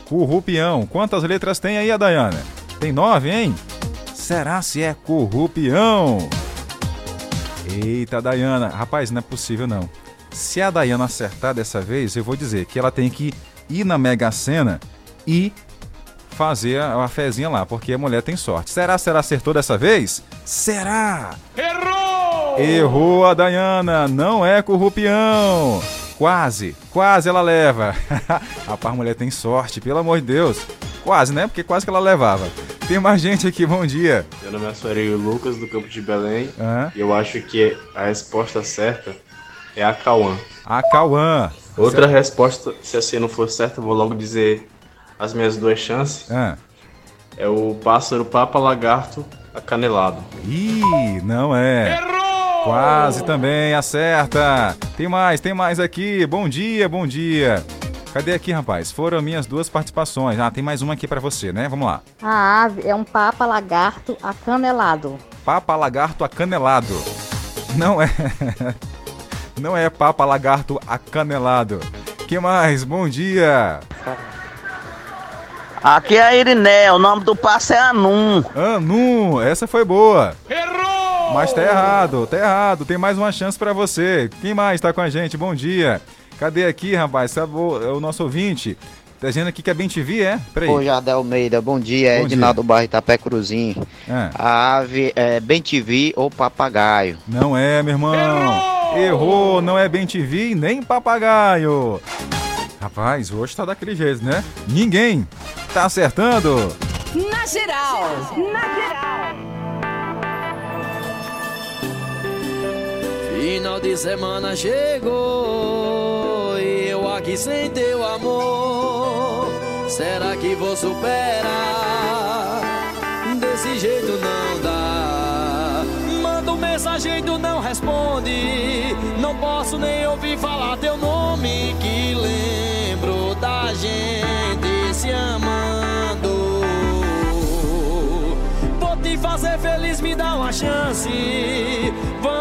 Currupião. Quantas letras tem aí, a Dayana? Tem nove, hein? Será se é Currupião? Eita, Dayana. Rapaz, não é possível não. Se a Dayana acertar dessa vez, eu vou dizer que ela tem que ir na Mega Sena e fazer a, fezinha lá, porque a mulher tem sorte. Será se ela acertou dessa vez? Será? Errou! Errou a Dayana, não é Currupião. Quase, quase ela leva. <laughs> Rapaz, a mulher tem sorte, pelo amor de Deus. Quase, né? Porque quase que ela levava. Tem mais gente aqui, bom dia. Meu nome é Soareio Lucas, do Campo de Belém. Aham. E eu acho que a resposta certa é a Cauã. A Cauã. Outra resposta, se assim não for certa, eu vou logo dizer as minhas duas chances. Ah. É o pássaro papa lagarto acanelado. Ih, não é. Quase também, acerta. Tem mais, tem mais aqui. Bom dia, bom dia. Cadê aqui, rapaz? Foram minhas duas participações. Ah, tem mais uma aqui pra você, né? Vamos lá. A ave é um papa lagarto acanelado. Papa lagarto acanelado. Não é. <laughs> Não é papa lagarto acanelado. Que mais? Bom dia. Aqui é a Iriné, o nome do passo é Anum. Anum, essa foi boa. Errou! Mas tá errado, tá errado. Tem mais uma chance pra você. Quem mais tá com a gente? Bom dia. Cadê aqui, rapaz? Sabe o, é o nosso ouvinte? Tá dizendo aqui que é Bem TV, é? Peraí. Ô, Jardel Almeida, bom dia. Bom Edinaldo Barro Itapé Cruzinho. É. A ave é Bem TV ou papagaio? Não é, meu irmão. Errou! Errou, não é Bem TV nem papagaio. Rapaz, hoje tá daquele jeito, né? Ninguém tá acertando. Na geral. Na geral. Final de semana chegou e aqui sem teu amor. Será que vou superar? Desse jeito não dá. Manda um mensagem tu não responde. Não posso nem ouvir falar teu nome. Que lembro da gente se amando. Vou te fazer feliz, me dá uma chance.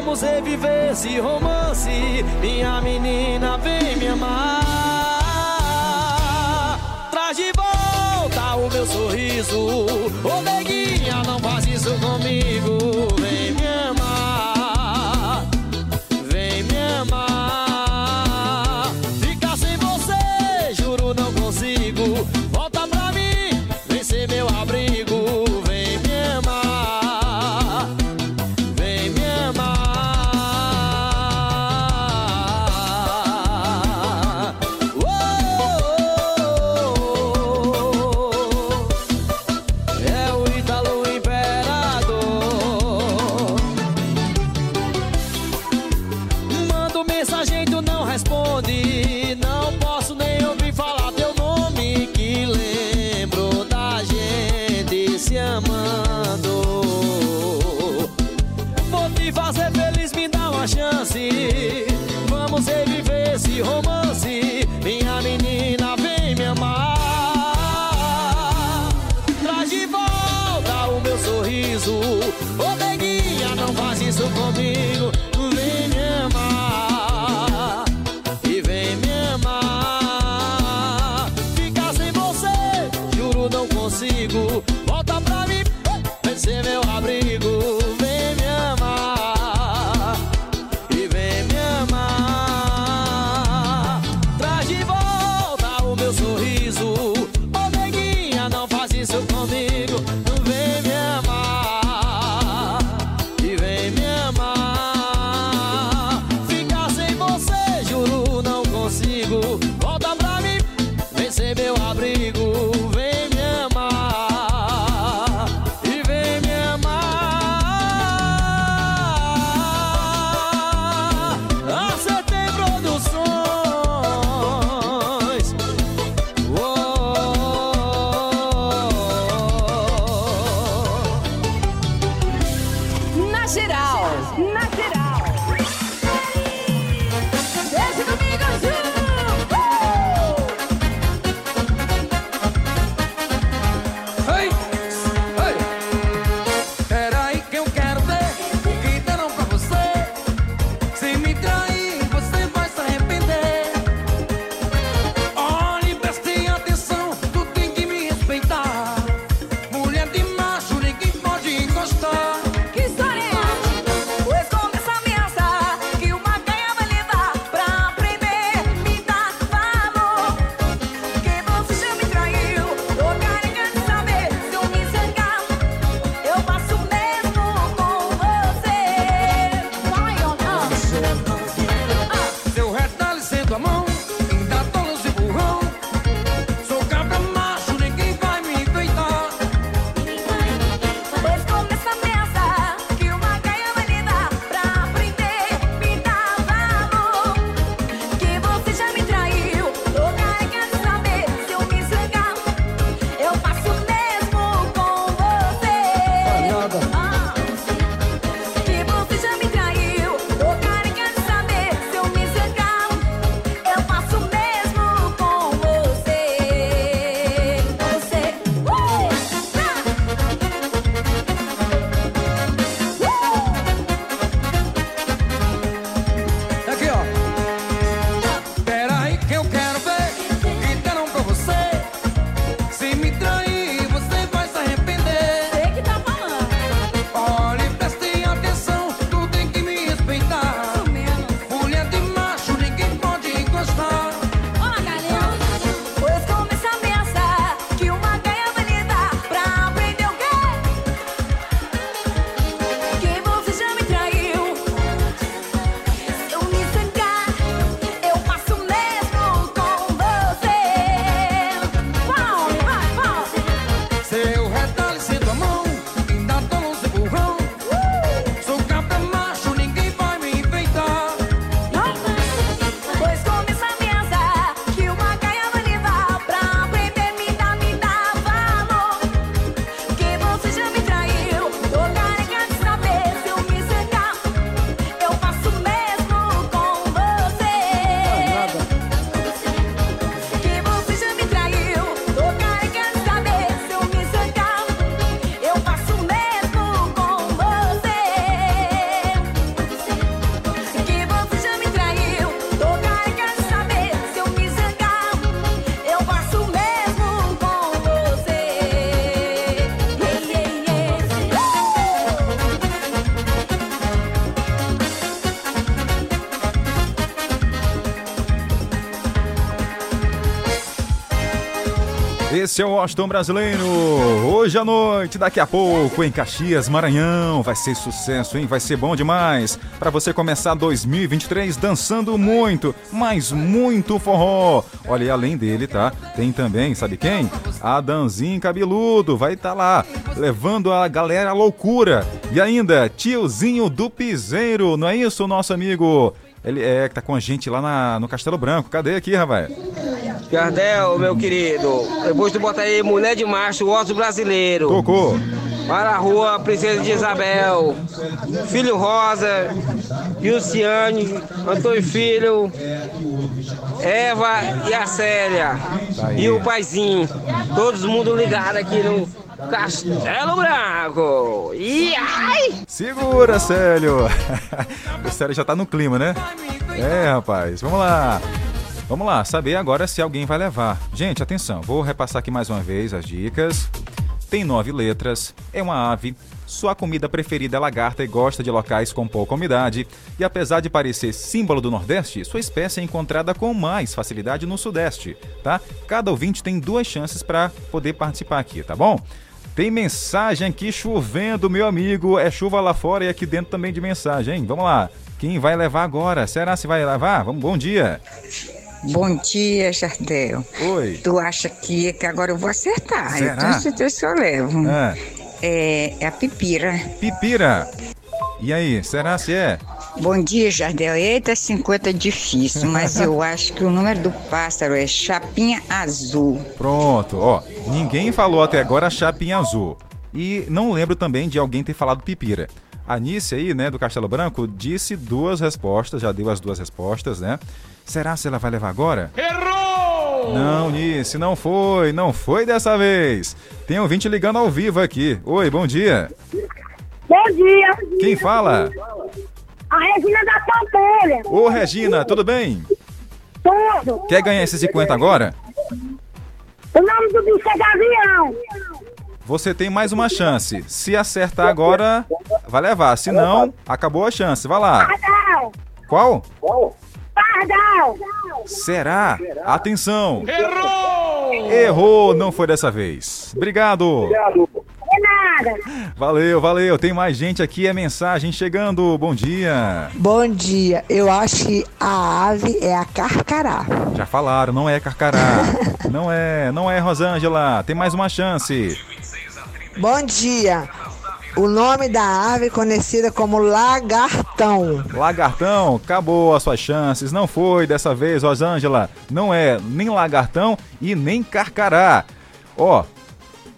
Vamos reviver esse romance. Minha menina, vem me amar. Traz de volta o meu sorriso. Ô neguinha, não faz isso comigo. O Washington Brasileiro. Hoje à noite, daqui a pouco, em Caxias, Maranhão. Vai ser sucesso, hein? Vai ser bom demais. Para você começar 2023 dançando muito, mas muito forró. Olha, e além dele, tá? Tem também, sabe quem? Adanzinho Cabeludo. Vai estar tá lá, levando a galera à loucura. E ainda, tiozinho do Piseiro. Não é isso, nosso amigo? Ele é que tá com a gente lá na, no Castelo Branco. Cadê aqui, rapaz? Jardel, meu querido, depois tu bota aí Mulher de Macho, Osso Brasileiro. Tocou. Para a rua Princesa de Isabel, Filho Rosa, Luciane, Antônio Filho, Eva e a Célia. Tá e o paizinho. Todos mundo ligado aqui no Castelo Branco. E ai! Segura, Célio. <laughs> o Célio já tá no clima, né? É, rapaz. Vamos lá. Vamos lá, saber agora se alguém vai levar. Gente, atenção, vou repassar aqui mais uma vez as dicas. Tem nove letras, é uma ave, sua comida preferida é lagarta e gosta de locais com pouca umidade. E apesar de parecer símbolo do Nordeste, sua espécie é encontrada com mais facilidade no Sudeste, tá? Cada ouvinte tem duas chances para poder participar aqui, tá bom? Tem mensagem aqui chovendo, meu amigo. É chuva lá fora e aqui dentro também de mensagem, hein? Vamos lá. Quem vai levar agora? Será se vai levar? Vamos, bom dia. Bom dia, Jardel. Oi. Tu acha que, que agora eu vou acertar? Será? Eu tenho certeza que eu levo. Ah. É, é a pipira. Pipira. E aí, será se é? Bom dia, Jardel. Eita, 50 é difícil, mas eu <laughs> acho que o número do pássaro é chapinha azul. Pronto, ó. Ninguém falou até agora chapinha azul. E não lembro também de alguém ter falado pipira. A Nice aí, né, do Castelo Branco, disse duas respostas, já deu as duas respostas, né? Será se ela vai levar agora? Errou! Não, Nice, não foi, não foi dessa vez. Tem um ouvinte ligando ao vivo aqui. Oi, bom dia. Bom dia. Quem fala? A Regina da Pampulha. Ô, Regina, tudo bem? Tudo. Quer ganhar esses 50 agora? O nome do bicho é Gavião. Você tem mais uma chance. Se acertar agora, vai levar. Se não, acabou a chance. Vai lá. Pardal. Qual? Pardal. Será? Atenção. Errou! Errou, não foi dessa vez. Obrigado. Nada. Valeu, valeu. Tem mais gente aqui, é mensagem chegando. Bom dia. Bom dia. Eu acho que a ave é a carcará. Já falaram, não é carcará. <laughs> não é, não é Rosângela. Tem mais uma chance. Bom dia. O nome da ave é conhecida como lagartão. Lagartão, acabou as suas chances. Não foi dessa vez, Rosângela. Não é nem lagartão e nem carcará. Ó,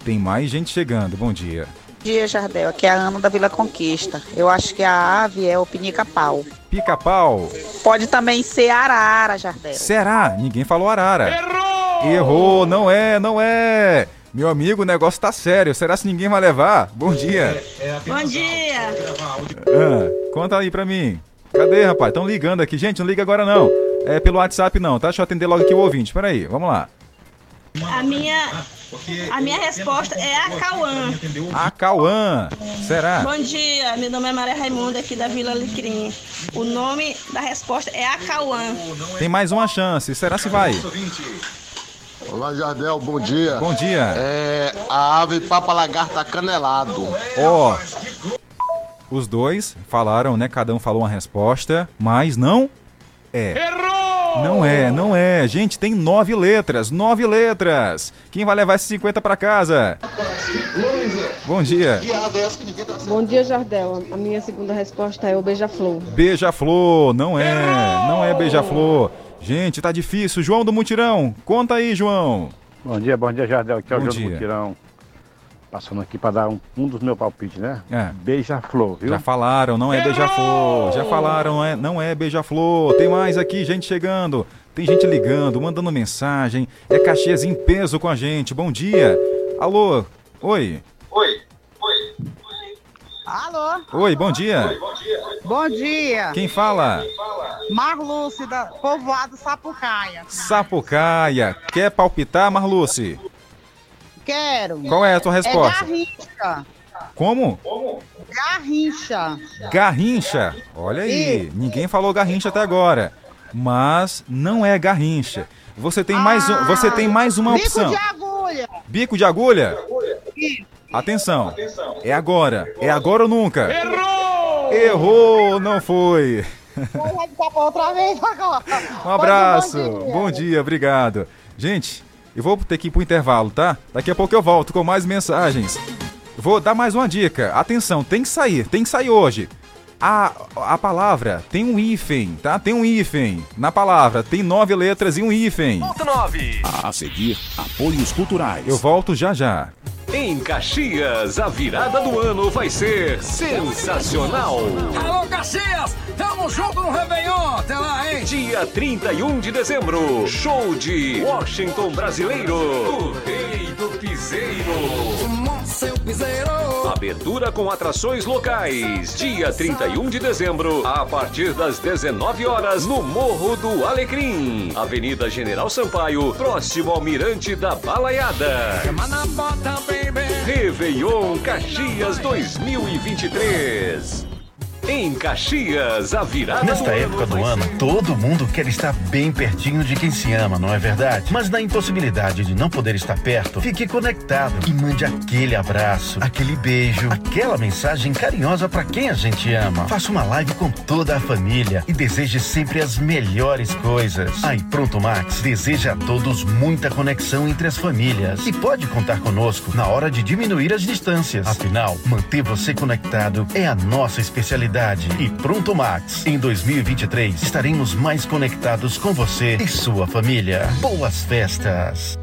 tem mais gente chegando. Bom dia. Bom dia, Jardel. Aqui é a Ana da Vila Conquista. Eu acho que a ave é o pinica-pau. Pica-pau. Pode também ser arara, Jardel. Será? Ninguém falou arara. Errou! Errou, não é, não é. Meu amigo, o negócio tá sério. Será se ninguém vai levar? Bom dia. Bom dia. Ah, conta aí pra mim. Cadê, rapaz? Estão ligando aqui. Gente, não liga agora não. É pelo WhatsApp não, tá? Deixa eu atender logo aqui o ouvinte. Pera aí, vamos lá. A minha, a minha resposta é a Cauã. A Cauã. Será? Bom dia, meu nome é Maria Raimunda aqui da Vila Alecrim. O nome da resposta é a Cauã. Tem mais uma chance. Será se vai? Olá, Jardel, bom dia. Bom dia. É a ave papa-lagarta canelado. Ó, os dois falaram, né? Cada um falou uma resposta, mas não é. Não é, não é. Gente, tem nove letras, nove letras. Quem vai levar esses 50 pra casa? Bom dia. Bom dia, Jardel. A minha segunda resposta é o beija-flor. Beija-flor, não é, não é beija-flor. Gente, tá difícil. João do Mutirão, conta aí, João. Bom dia, bom dia, Jardel. Aqui é o Bom João dia. do Mutirão. Passando aqui para dar um, um dos meus palpites, né? É. Beija-flor, viu? Já falaram, não é beija-flor. Já falaram, não é, não é beija-flor. Tem mais aqui, gente chegando. Tem gente ligando, mandando mensagem. É Caxias em peso com a gente. Bom dia. Alô. Oi. Oi. Alô? Oi, bom dia. Bom dia. Quem fala? Marluce, da povoado Sapucaia. Sapucaia. Quer palpitar, Marluce? Quero. Qual é a tua resposta? É Garrincha. Como? Garrincha. Garrincha. Olha aí, ninguém falou garrincha até agora. Mas não é garrincha. Você tem mais, um, você tem mais uma Bico opção. de agulha. Bico de agulha? Atenção. É agora. É agora ou nunca? Errou! Errou, não foi. Um abraço. Bom dia, obrigado. Gente, eu vou ter que ir pro intervalo, tá? Daqui a pouco eu volto com mais mensagens. Vou dar mais uma dica. Atenção, tem que sair, tem que sair hoje. A, a palavra tem um hífen, tá? Tem um hífen. Na palavra tem nove letras e um hífen. Ponto 9. A seguir, apoios culturais. Eu volto já já. Em Caxias, a virada do ano vai ser sensacional. Alô, Caxias! Tamo junto no Réveillon! Até lá, hein? Dia 31 de dezembro, show de Washington Brasileiro, o rei do piseiro. Seu piseiro! Abertura com atrações locais. Dia 31 de dezembro, a partir das 19 horas, no Morro do Alecrim. Avenida General Sampaio, próximo ao Mirante da Balaiada. Réveillon Caxias 2023. Em Caxias, a virada Nesta do época do ano, todo mundo quer estar bem pertinho de quem se ama, não é verdade? Mas na impossibilidade de não poder estar perto, fique conectado e mande aquele abraço, aquele beijo, aquela mensagem carinhosa para quem a gente ama. Faça uma live com toda a família e deseje sempre as melhores coisas. Aí Pronto Max deseja a todos muita conexão entre as famílias e pode contar conosco na hora de diminuir as distâncias. Afinal, manter você conectado é a nossa especialidade. E Pronto Max, em 2023 estaremos mais conectados com você e sua família. Boas festas!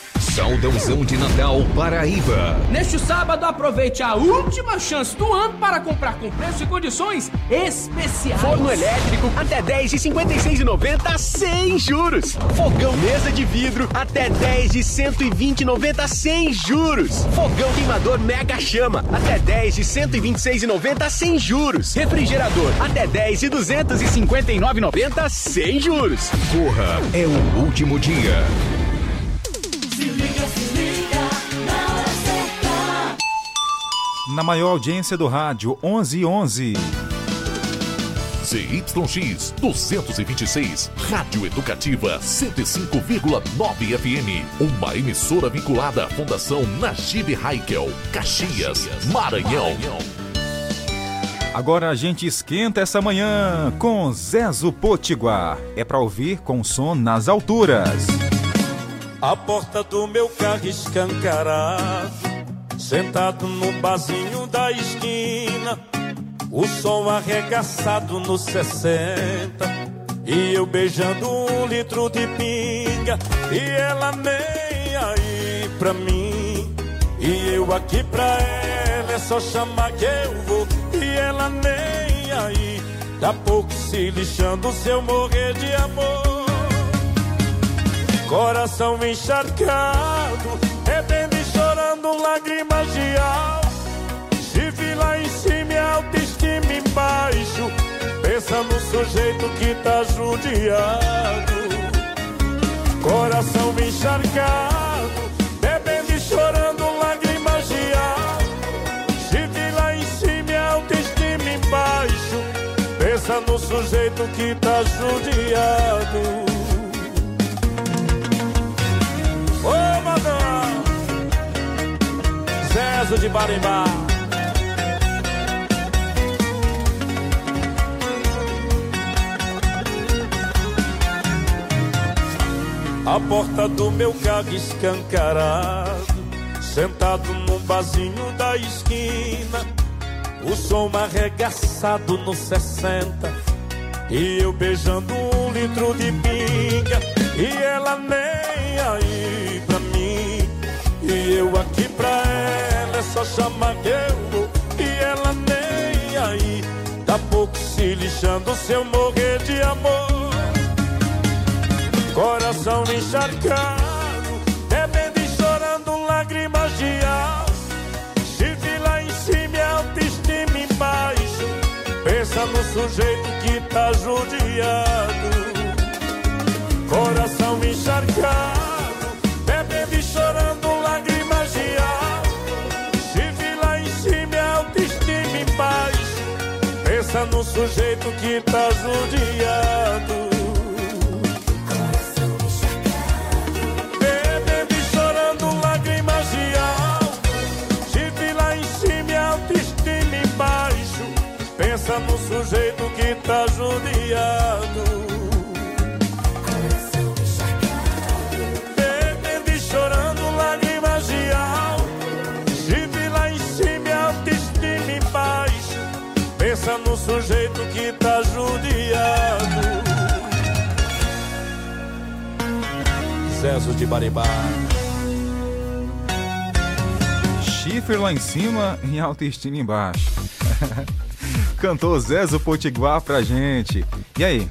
Saudãozão de Natal Paraíba. Neste sábado, aproveite a última chance do ano para comprar com preço e condições especiais. Forno elétrico até 10 de 56,90 sem juros. Fogão mesa de vidro até 10 de 120,90 sem juros. Fogão queimador Mega Chama até 10 de 126,90 sem juros. Refrigerador até 10 de 259,90 sem juros. Corra, é o último dia. Na maior audiência do rádio, 1111. ZYX 226, Rádio Educativa 105,9 FM. Uma emissora vinculada à Fundação Najib Haikel, Caxias, Maranhão. Agora a gente esquenta essa manhã com Zezo Potiguar. É pra ouvir com som nas alturas. A porta do meu carro escancarado, sentado no barzinho da esquina, o som arregaçado no 60, e eu beijando um litro de pinga, e ela nem aí pra mim, e eu aqui pra ela, é só chamar que eu vou, e ela nem aí, dá pouco se lixando se eu morrer de amor. Coração encharcado, bebendo e chorando lágrimas de alma. Chifre lá em cima e autoestima embaixo. Pensa no sujeito que tá judiado. Coração encharcado, bebendo e chorando lágrimas de alma. Chifre lá em cima e autoestima embaixo. Pensa no sujeito que tá judiado. César de Barimbá. A porta do meu carro escancarado, sentado num barzinho da esquina, o som arregaçado no 60, E eu beijando um litro de pinga. E ela nem aí pra mim E eu aqui pra ela é só chamar que eu vou E ela nem aí. Tá pouco se lixando se eu morrer de amor. Coração encharcado Bebendo e chorando lágrimas de alça Chifre lá em cima e autoestima embaixo. Pensa no sujeito que tá judiado. Coração encharcado No sujeito que tá judiado. Pensa no sujeito que tá judiado Pensa no sujeito que tá judiado César de Baribá Chifre lá em cima e autoestima embaixo. <laughs> Cantou Zezo Potiguar pra gente. E aí?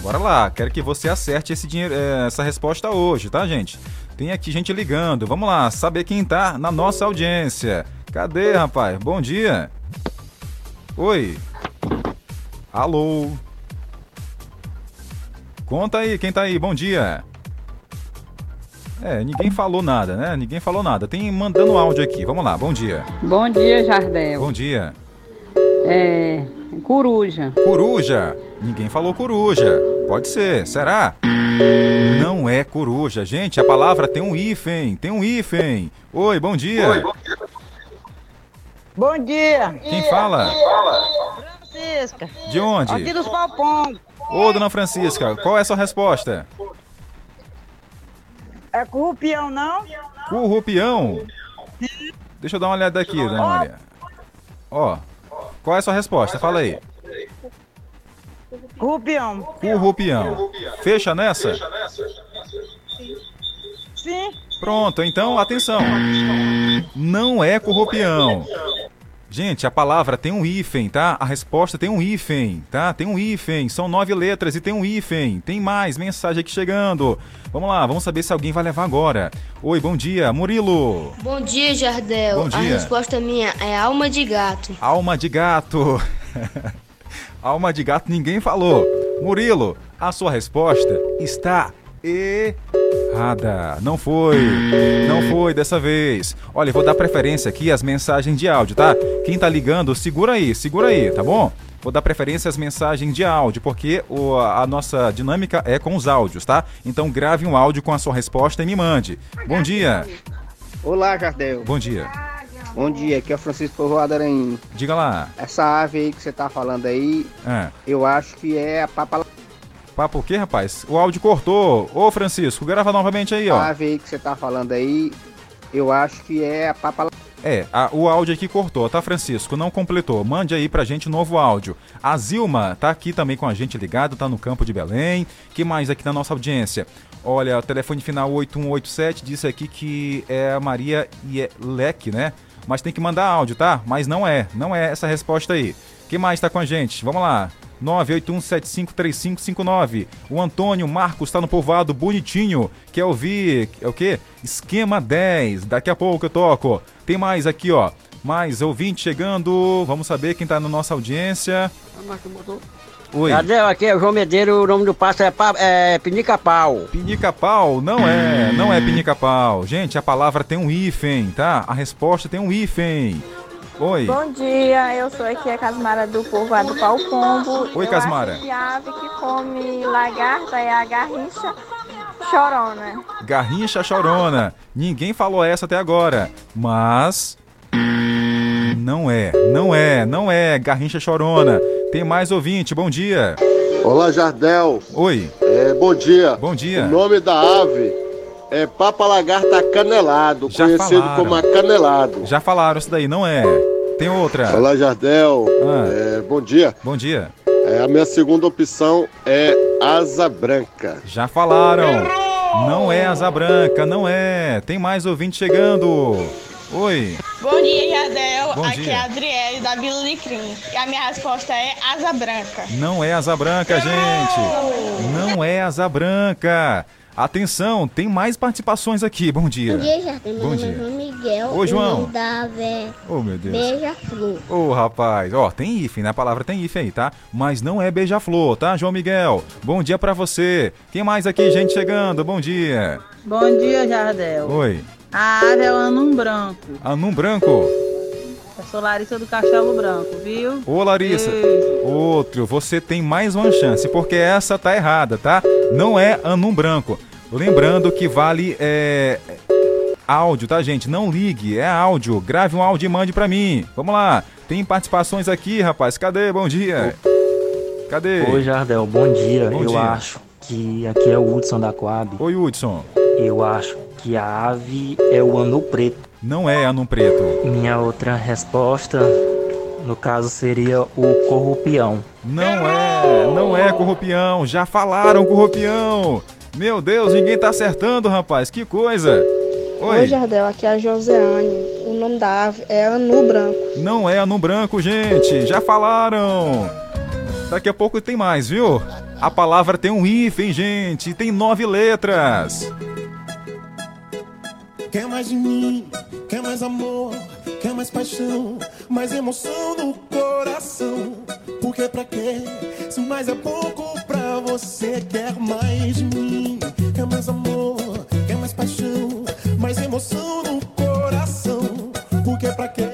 Bora lá, quero que você acerte esse dinheiro, eh, essa resposta hoje, tá, gente? Tem aqui gente ligando. Vamos lá, saber quem tá na nossa audiência. Cadê, rapaz? Bom dia. Oi. Alô. Conta aí, quem tá aí? Bom dia. É, ninguém falou nada, né? Ninguém falou nada. Tem mandando áudio aqui. Vamos lá, bom dia. Bom dia, Jardel. Bom dia. É. Coruja. Coruja. Ninguém falou coruja. Pode ser. Será? Não é coruja. Gente, a palavra tem um hífen. Tem um hífen. Oi, bom dia. Bom dia. Quem fala? Francisca. De onde? Aqui dos Palpões. Ô, dona Francisca, qual é a sua resposta? É corrupião, não? Currupião? Deixa eu dar uma olhada aqui, dona Maria. Ó, qual é a sua resposta? Fala aí. Corrupião. Currupião. Fecha nessa? Sim. Pronto, então atenção. Não é corrupião. Gente, a palavra tem um hífen, tá? A resposta tem um hífen, tá? Tem um hífen. São nove letras e tem um hífen. Tem mais mensagem aqui chegando. Vamos lá, vamos saber se alguém vai levar agora. Oi, bom dia, Murilo. Bom dia, Jardel. Bom dia. A resposta minha é alma de gato. Alma de gato. <laughs> Alma de gato ninguém falou. Murilo, a sua resposta está errada. Não foi. Não foi dessa vez. Olha, eu vou dar preferência aqui às mensagens de áudio, tá? Quem tá ligando, segura aí, segura aí, tá bom? Vou dar preferência às mensagens de áudio, porque o- a nossa dinâmica é com os áudios, tá? Então grave um áudio com a sua resposta e me mande. Bom dia. Olá, Jardel. Bom dia. Bom dia, aqui é o Francisco Povoado Aranhim. Diga lá. Essa ave aí que você tá falando aí, É. eu acho que é a papa... Papo o quê, rapaz? O áudio cortou. Ô, Francisco, grava novamente aí, ó. A ave aí que você tá falando aí, eu acho que é a papa... É, a- o áudio aqui cortou, tá, Francisco? Não completou. Mande aí pra gente novo áudio. A Zilma tá aqui também com a gente ligado, tá no campo de Belém. que mais aqui na nossa audiência? Olha, o telefone final 8187 disse aqui que é a Maria Leque, né? Mas tem que mandar áudio, tá? Mas não é, não é essa resposta aí. Quem mais tá com a gente? Vamos lá. 981753559. O Antônio Marcos tá no povoado bonitinho. Quer ouvir? É o quê? Esquema 10. Daqui a pouco eu toco. Tem mais aqui, ó. Mais ouvinte chegando. Vamos saber quem tá na nossa audiência. Oi. Jardel, aqui é o João Medeiro, o nome do pássaro é, pa, é Pinica-Pau. Pinica-pau? Não é, não é pinica-pau. Gente, a palavra tem um hífen, tá? A resposta tem um hífen. Oi. Bom dia, eu sou aqui a Casmara do povoado Pau Pombo. Oi, eu Casmara. Acho que a ave que come lagarta é a garrincha chorona. Garrincha chorona. Ninguém falou essa até agora. Mas. Não é, não é, não é Garrincha chorona. Tem mais ouvinte, bom dia. Olá, Jardel. Oi. É, bom dia. Bom dia. O nome da ave é Papa Lagarta Acanelado, Já conhecido falaram. como acanelado. Já falaram isso daí, não é? Tem outra. Olá, Jardel. Ah. É, bom dia. Bom dia. É, a minha segunda opção é asa branca. Já falaram. Não é asa branca, não é. Tem mais ouvinte chegando. Oi. Bom dia, Jardel. Bom Aqui dia. é a Adriele da Vila Licrim. E a minha resposta é asa branca. Não é asa branca, gente. Não é asa branca. Atenção, tem mais participações aqui. Bom dia. Bom dia, Jardim. Meu Bom nome dia. é João Miguel. Ô, João. Da é Oh, meu Deus. Beija-Flor. Ô, rapaz, ó, tem hífen, né? A palavra tem hífen aí, tá? Mas não é beija-flor, tá, João Miguel? Bom dia pra você. Quem mais aqui, gente chegando? Bom dia. Bom dia, Jardel. Oi. A ave é o anum branco. Anum branco? Eu sou Larissa do Castelo Branco, viu? Ô, Larissa. Beijo. Outro, você tem mais uma chance, porque essa tá errada, tá? Não é anum branco. Lembrando que vale é, áudio, tá, gente? Não ligue, é áudio. Grave um áudio e mande pra mim. Vamos lá. Tem participações aqui, rapaz. Cadê? Bom dia. Cadê? Oi, Jardel, bom dia. Bom eu dia. acho que aqui é o Hudson da Coab. Oi, Hudson. Eu acho que a ave é o anu preto. Não é anu preto. Minha outra resposta, no caso, seria o corrupião. Não é, não é corrupião. Já falaram corrupião. Meu Deus, ninguém tá acertando, rapaz. Que coisa. Oi, Oi. Jardel, aqui é a Joseane. O nome da ave é anu branco. Não é anu branco, gente. Já falaram. Daqui a pouco tem mais, viu? A palavra tem um hífen, gente. Tem nove letras. Quer mais de mim, quer mais amor, quer mais paixão, mais emoção no coração. Porque pra quê? Se mais é pouco pra você, quer mais de mim, quer mais amor, quer mais paixão, mais emoção no coração. Porque pra quê?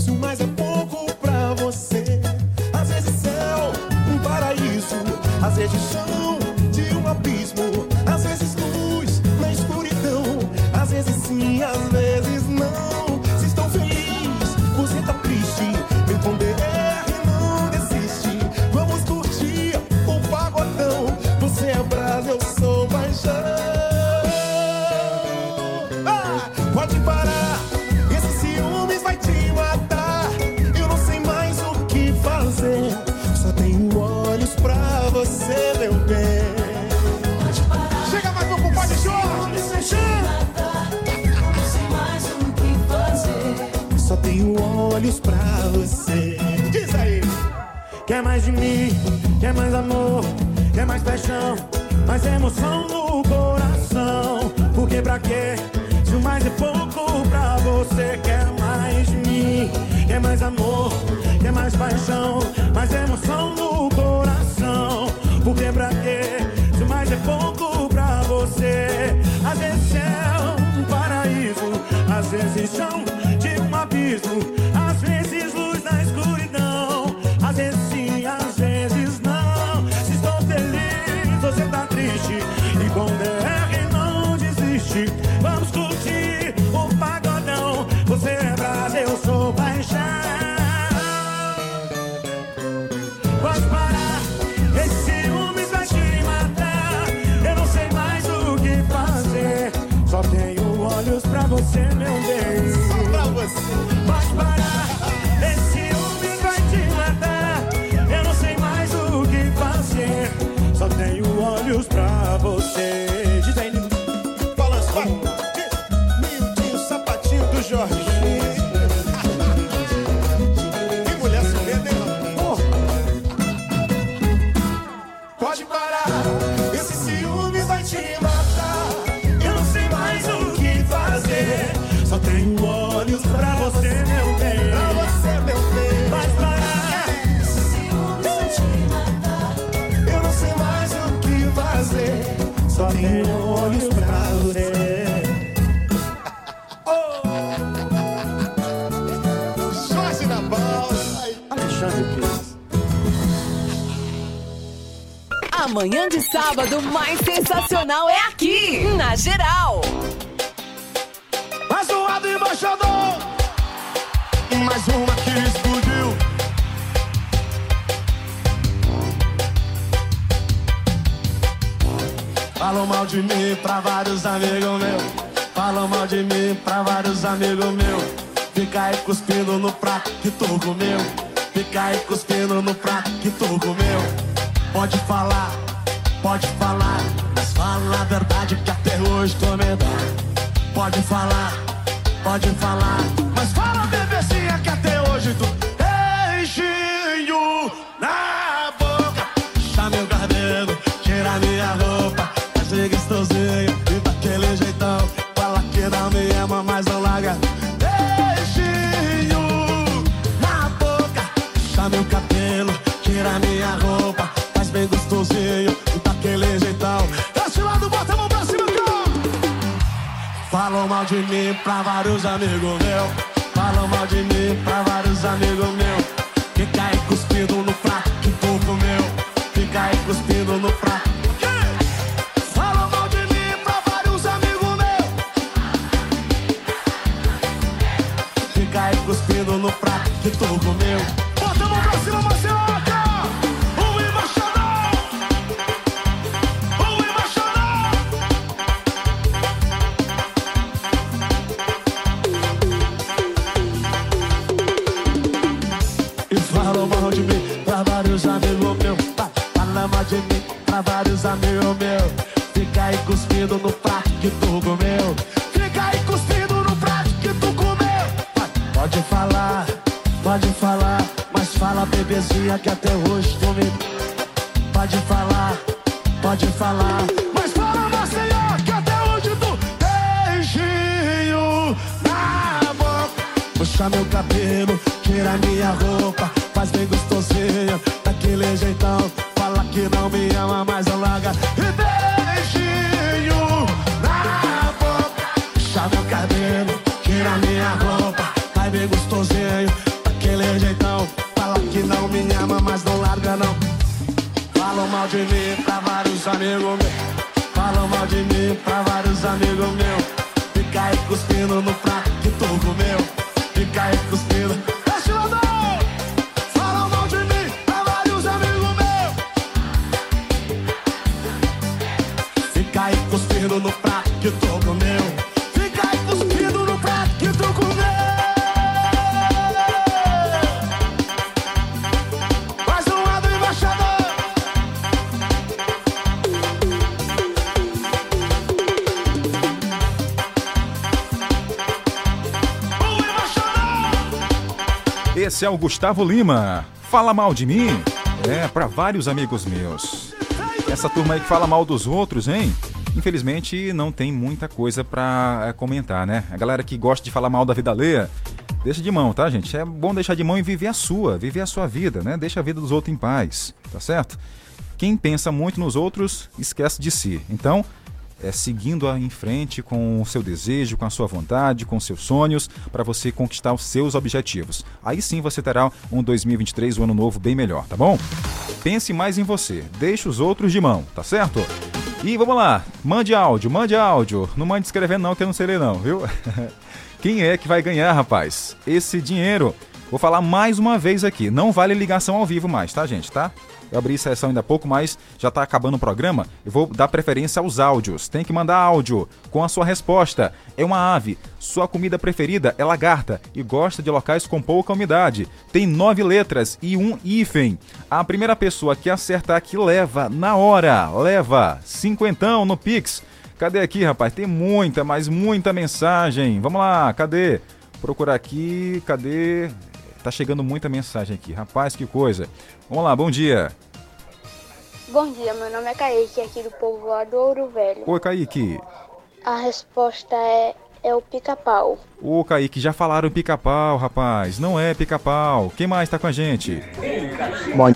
Se mais é pouco pra você, às vezes céu, um paraíso, às vezes chão vezes olhos pra você. Diz aí! Quer mais de mim, quer mais amor, quer mais paixão, mais emoção no coração. Porque pra quê? Se o mais é pouco pra você, quer mais de mim, quer mais amor, quer mais paixão, mais emoção no coração. Porque pra quê? Se o mais é pouco pra você, às vezes é um paraíso, às vezes chão de um abismo, Só tenho olhos pra você. Sábado mais sensacional é aqui, na geral. Mais zoado e embaixador. Mais uma que explodiu. Falam mal de mim pra vários amigos meus Falam mal de mim pra vários amigos meus Fica aí cuspindo no prato que tu comeu Fica aí cuspindo no prato que tu comeu. Pode falar, pode falar, mas fala a verdade que até hoje tu me dá. Pode falar, pode falar, mas fala bebezinha que até hoje tu vários amigos meus. Falam mal de mim pra vários amigos meus. Esse é Gustavo Lima. Fala mal de mim? É, pra vários amigos meus. Essa turma aí que fala mal dos outros, hein? Infelizmente não tem muita coisa pra é, comentar, né? A galera que gosta de falar mal da vida alheia, deixa de mão, tá, gente? É bom deixar de mão e viver a sua, viver a sua vida, né? Deixa a vida dos outros em paz, tá certo? Quem pensa muito nos outros, esquece de si. Então, é, seguindo em frente com o seu desejo, com a sua vontade, com seus sonhos, para você conquistar os seus objetivos. Aí sim você terá um 2023, um ano novo bem melhor, tá bom? Pense mais em você, deixe os outros de mão, tá certo? E vamos lá, mande áudio, mande áudio. Não mande escrevendo não, que eu não sei ler não, viu? <laughs> Quem é que vai ganhar, rapaz? Esse dinheiro. Vou falar mais uma vez aqui, não vale ligação ao vivo mais, tá, gente, tá? Eu abri sessão ainda há pouco, mas já está acabando o programa. Eu vou dar preferência aos áudios. Tem que mandar áudio com a sua resposta. É uma ave. Sua comida preferida é lagarta e gosta de locais com pouca umidade. Tem nove letras e um hífen. A primeira pessoa que acertar aqui leva na hora. Leva cinquentão no Pix. Cadê aqui, rapaz? Tem muita, mas muita mensagem. Vamos lá, cadê? Procurar aqui, cadê? Tá chegando muita mensagem aqui. Rapaz, que coisa. Vamos lá, bom dia. Bom dia, meu nome é Kaique, aqui do povoado Ouro Velho. Oi, Kaique. A resposta é, é o pica-pau. Ô, Kaique, já falaram pica-pau, rapaz. Não é pica-pau. Quem mais tá com a gente? Bom.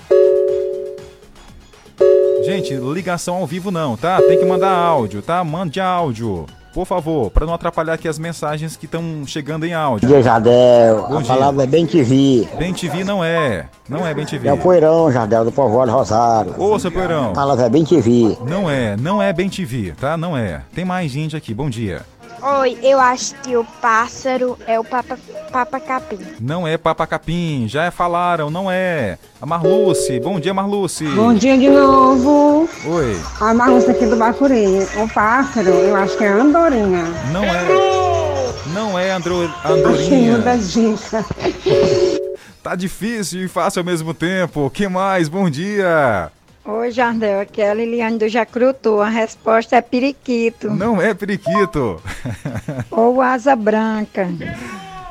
Gente, ligação ao vivo não, tá? Tem que mandar áudio, tá? Mande áudio. Por favor, para não atrapalhar aqui as mensagens que estão chegando em áudio. Bom dia, Jardel. Bom a dia. palavra é bem TV. Bem TV não é. Não é Bem TV. É o Poeirão, Jardel, do Povoado Rosário. Ô, seu Poeirão. A palavra é bem TV. Não é, não é Bem TV, tá? Não é. Tem mais gente aqui. Bom dia. Oi, eu acho que o pássaro é o papa, papa capim. Não é Papa Capim, já falaram, não é. A Marluce, bom dia Marluce. Bom dia de novo. Oi, A Marluce aqui do Bacuri. O pássaro, eu acho que é andorinha. não é. Não é Andro, Achei Andorinha. da dica. <laughs> Tá difícil e fácil ao mesmo tempo. Que mais? Bom dia. Oi, Jardel, aqui é a Liliane do Jacrutu. A resposta é periquito. Não é periquito. <laughs> Ou asa branca.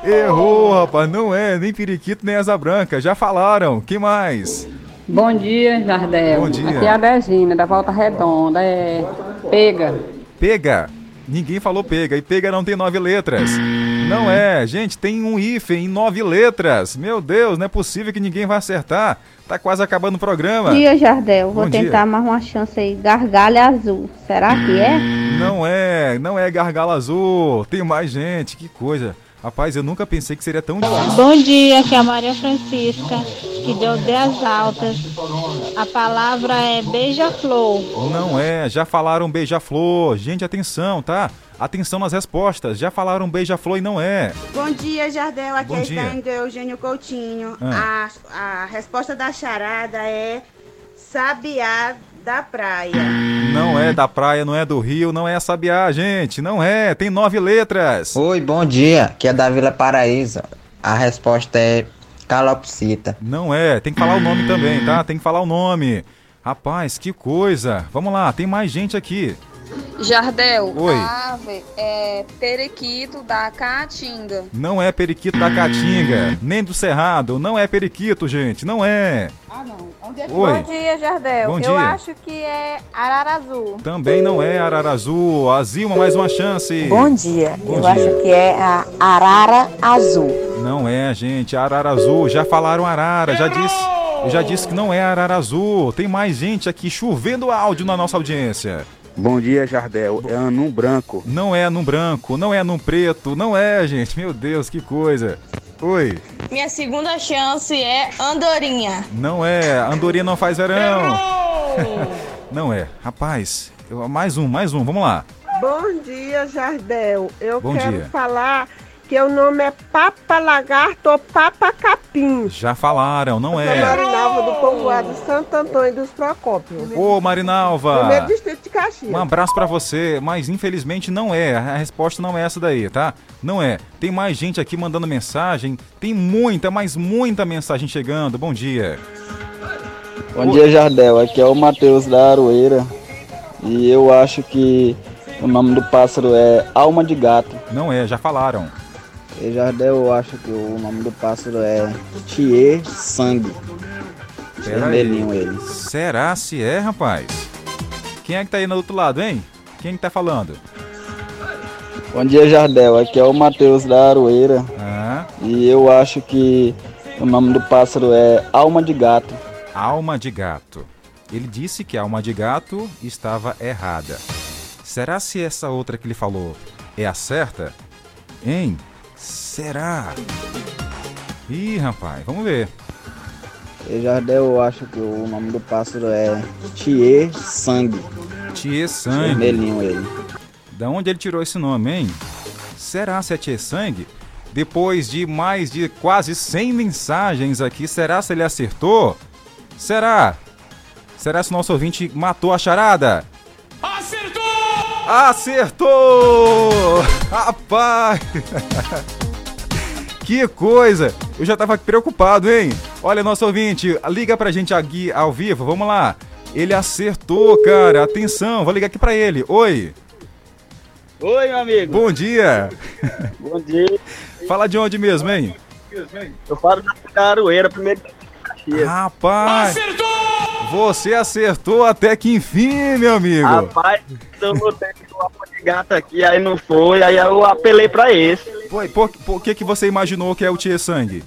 Errou, rapaz. Não é nem periquito nem asa branca. Já falaram. Que mais? Bom dia, Jardel. Bom dia. Aqui é a Degina, da Volta Redonda. É pega. Pega. Ninguém falou pega. E pega não tem nove letras. Não é. Gente, tem um hífen em nove letras. Meu Deus, não é possível que ninguém vai acertar. Tá quase acabando o programa. Bom dia, Jardel. Vou Bom dia. tentar mais uma chance aí. Gargalha azul. Será que é? Não é. Não é gargalo azul. Tem mais gente. Que coisa. Rapaz, eu nunca pensei que seria tão difícil. Bom dia, aqui é a Maria Francisca, que deu 10 altas. A palavra é beija-flor. Não é, já falaram beija-flor. Gente, atenção, tá? Atenção nas respostas. Já falaram beija-flor e não é. Bom dia, Jardel. Aqui Bom é a dia. Stein do Eugênio Coutinho. Ah. A, a resposta da charada é sabiá da praia. Não é da praia, não é do rio, não é sabiá, gente. Não é, tem nove letras. Oi, bom dia. Que é da Vila Paraíso. A resposta é calopsita. Não é, tem que falar o nome também, tá? Tem que falar o nome. Rapaz, que coisa. Vamos lá, tem mais gente aqui. Jardel, Oi. a ave é periquito da caatinga. Não é periquito da Caatinga, nem do Cerrado. Não é periquito, gente, não é. Oi. Bom dia, Jardel. Bom Eu dia. acho que é arara azul. Também não é Ararazu. A Zilma, mais uma chance. Bom dia. Bom Eu dia. acho que é a arara azul. Não é, gente. Arara azul. Já falaram arara. Já disse. Eu já disse que não é arara azul. Tem mais gente aqui chovendo áudio na nossa audiência. Bom dia, Jardel. É anum branco. Não é num branco, não é num preto, não é, gente. Meu Deus, que coisa. Oi. Minha segunda chance é andorinha. Não é. Andorinha não faz verão. <laughs> não é. Rapaz, eu- mais um, mais um. Vamos lá. Bom dia, Jardel. Eu Bom quero dia. falar que o nome é Papa Lagarto ou Papa Capim. Já falaram, não Sou é. Marinalva do povoado Santo Antônio dos Procópios. Ô, Marinalva. Primeiro distrito Caxias. Um abraço pra você, mas infelizmente não é. A resposta não é essa daí, tá? Não é. Tem mais gente aqui mandando mensagem. Tem muita, mas muita mensagem chegando. Bom dia. Bom dia, Jardel. Aqui é o Matheus da Aroeira. E eu acho que o nome do pássaro é Alma de Gato. Não é, já falaram. E Jardel, eu acho que o nome do pássaro é Thier Sangue. Vermelhinho ele. Será se é, rapaz? Quem é que tá aí no outro lado, hein? Quem que tá falando? Bom dia, Jardel. Aqui é o Matheus da Aroeira. Ah. E eu acho que o nome do pássaro é Alma de Gato. Alma de gato. Ele disse que a alma de gato estava errada. Será se essa outra que ele falou é a certa? Hein? Será? Ih, rapaz, vamos ver. E Jardel, eu acho que o nome do pássaro é Thier Sangue. Thier Sangue. Vermelhinho ele. Da onde ele tirou esse nome, hein? Será se é Thier Sangue? Depois de mais de quase 100 mensagens aqui, será se ele acertou? Será? Será se o nosso ouvinte matou a charada? Acertou! Acertou! <laughs> Rapaz! <laughs> Que coisa! Eu já tava preocupado, hein? Olha, nosso ouvinte, liga pra gente aqui ao vivo, vamos lá. Ele acertou, cara. Atenção, vou ligar aqui pra ele. Oi. Oi, meu amigo. Bom dia. Bom dia. <laughs> Fala de onde mesmo, hein? Eu falo da Caroeira, primeiro de Caxias. Você acertou até que enfim, meu amigo. Rapaz, eu botei o alma de gato aqui, aí não foi, aí eu apelei pra esse. Foi, por, por que, que você imaginou que é o Tia Sangue?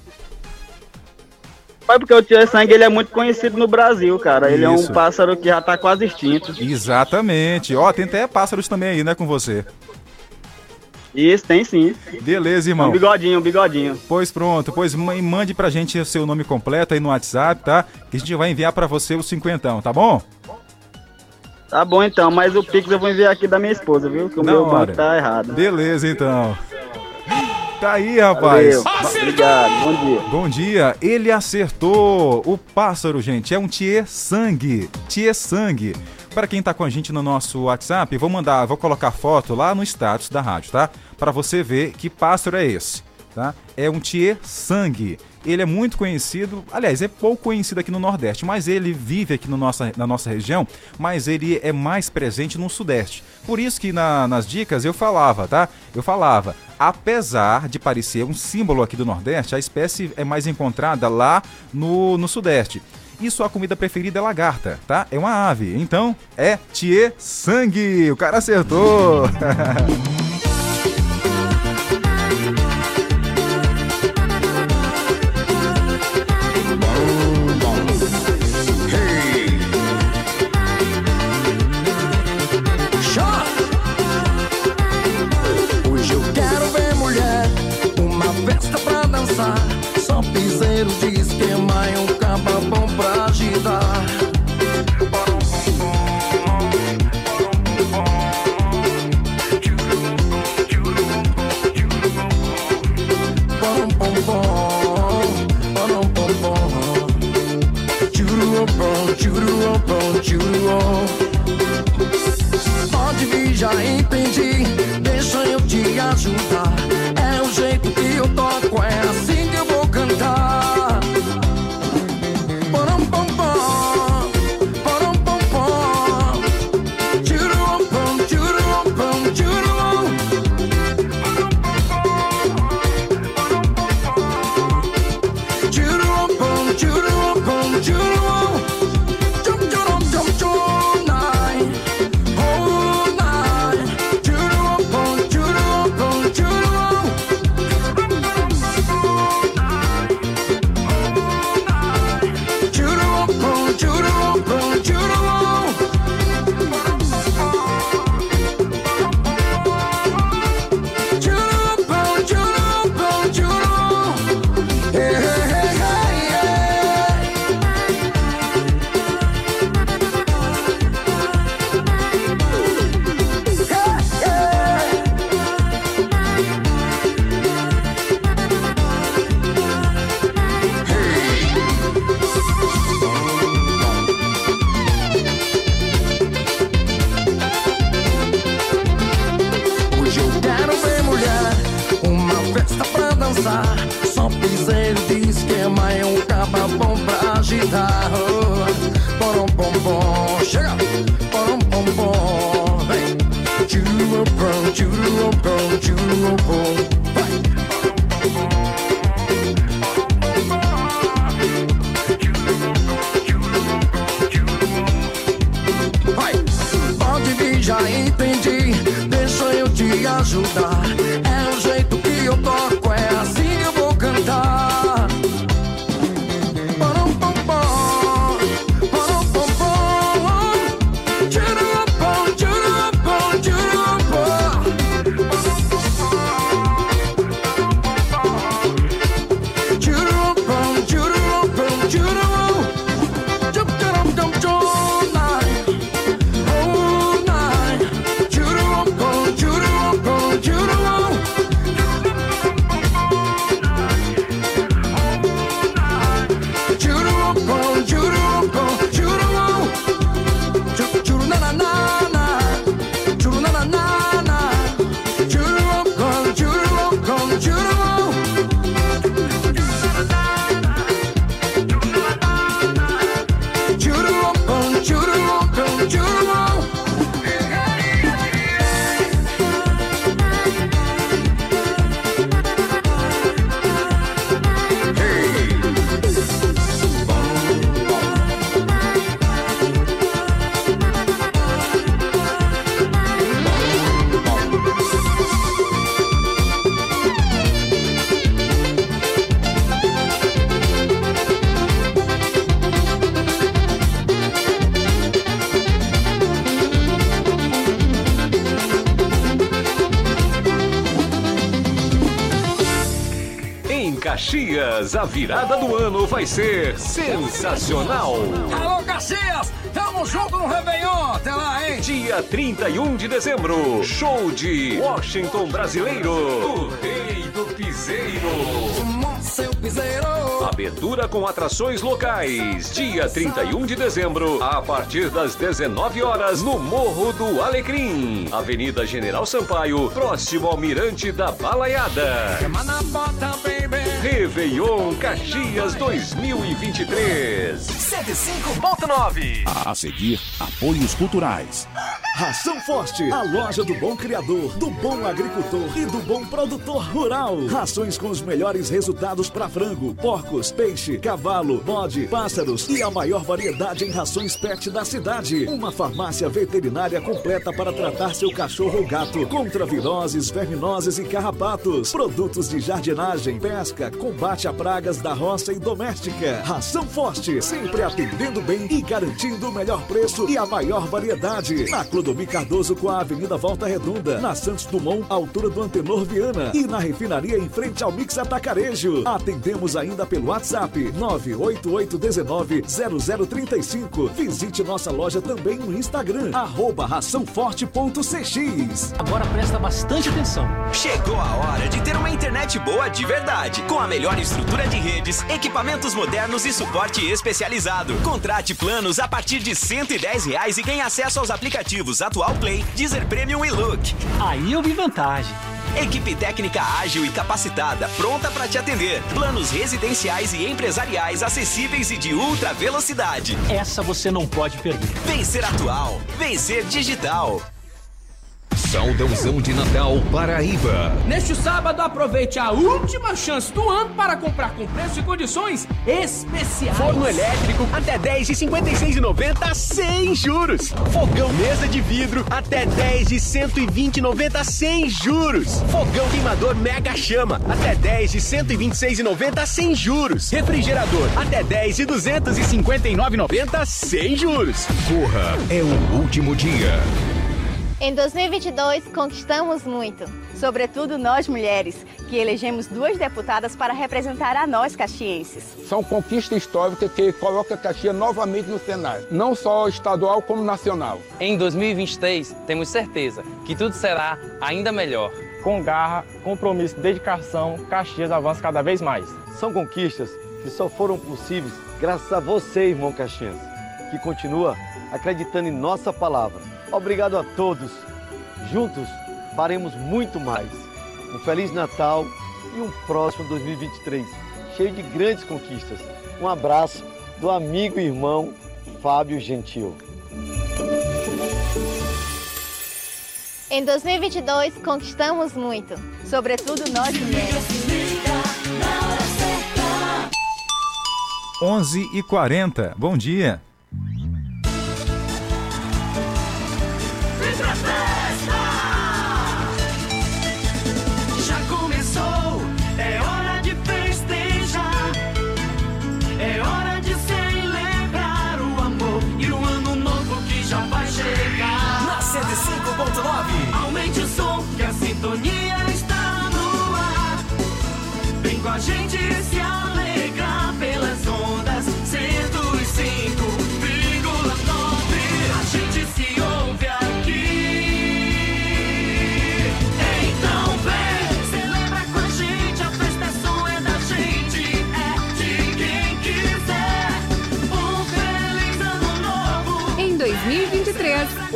Foi porque o Tio Sangue ele é muito conhecido no Brasil, cara. Ele é Isso. um pássaro que já tá quase extinto. Exatamente. Ó, tem até pássaros também aí, né, com você. Isso, tem sim. Beleza, Um irmão. bigodinho, um bigodinho. Pois pronto, pois ma- mande pra gente o seu nome completo aí no WhatsApp, tá? Que a gente vai enviar pra você o cinquentão, tá bom? Tá bom então, mas o Pix eu vou enviar aqui da minha esposa, viu? Que o Na meu hora. banco tá errado. Beleza, então. Tá aí, rapaz. Obrigado, bom dia. Bom dia. Ele acertou. O pássaro, gente, é um Thier Sangue. Thier Sangue. Para quem tá com a gente no nosso WhatsApp, vou mandar, vou colocar foto lá no status da rádio, tá? Para você ver que pássaro é esse. tá? É um tiê sangue. Ele é muito conhecido, aliás, é pouco conhecido aqui no Nordeste, mas ele vive aqui no nossa, na nossa região, mas ele é mais presente no Sudeste. Por isso que na- nas dicas eu falava, tá? Eu falava, apesar de parecer um símbolo aqui do Nordeste, a espécie é mais encontrada lá no, no Sudeste. E sua comida preferida é lagarta, tá? É uma ave. Então, é tiê sangue. O cara acertou. <laughs> Pode vir, já entendi. Deixa eu te ajudar. Caxias, a virada do ano vai ser sensacional. Alô, Caxias! Tamo junto no Réveillon! Até lá, hein? Dia 31 de dezembro, show de Washington Brasileiro, o rei do piseiro. Seu piseiro! Abertura com atrações locais. Dia 31 de dezembro, a partir das 19 horas, no Morro do Alecrim. Avenida General Sampaio, próximo ao Mirante da Balaiada. Réveillon Caxias 2023. 105.9. A seguir, apoios culturais. Ração Forte, a loja do bom criador, do bom agricultor e do bom produtor rural. Rações com os melhores resultados para frango, porcos, peixe, cavalo, bode, pássaros e a maior variedade em rações pet da cidade. Uma farmácia veterinária completa para tratar seu cachorro ou gato contra viroses, verminoses e carrapatos. Produtos de jardinagem, pesca, combate a pragas da roça e doméstica. Ração Forte, sempre atendendo bem e garantindo o melhor preço e a maior variedade. Na Clodomir Cardoso com a Avenida Volta Redonda, na Santos Dumont, altura do Antenor Viana e na refinaria em frente ao Mix Atacarejo. Atendemos ainda pelo WhatsApp 988190035. Visite nossa loja também no Instagram, arroba raçãoforte.cx. Agora presta bastante atenção. Chegou a hora de ter uma internet boa de verdade, com a melhor estrutura de redes, equipamentos modernos e suporte especializado. Contrate planos a partir de 110 reais e ganhe acesso aos aplicativos Atual Play, Deezer Premium e Look. Aí eu vi vantagem. Equipe técnica ágil e capacitada, pronta para te atender. Planos residenciais e empresariais acessíveis e de ultra velocidade. Essa você não pode perder. Vencer atual, vencer digital. Saudãozão de Natal Paraíba. Neste sábado, aproveite a última chance do ano para comprar com preço e condições especiais. Forno elétrico até 10 de 56,90 sem juros. Fogão mesa de vidro até 10 de 120,90 sem juros. Fogão queimador mega chama até 10 de 126,90 sem juros. Refrigerador até 10 de 259,90 sem juros. Corra, é o último dia. Em 2022, conquistamos muito, sobretudo nós mulheres, que elegemos duas deputadas para representar a nós caxienses. São conquistas históricas que colocam Caxias novamente no cenário, não só estadual como nacional. Em 2023, temos certeza que tudo será ainda melhor. Com garra, compromisso e dedicação, Caxias avança cada vez mais. São conquistas que só foram possíveis graças a você, irmão Caxias, que continua acreditando em nossa palavra. Obrigado a todos. Juntos faremos muito mais. Um Feliz Natal e um próximo 2023 cheio de grandes conquistas. Um abraço do amigo e irmão Fábio Gentil. Em 2022, conquistamos muito, sobretudo nós mulheres. 11 e 40 bom dia. Já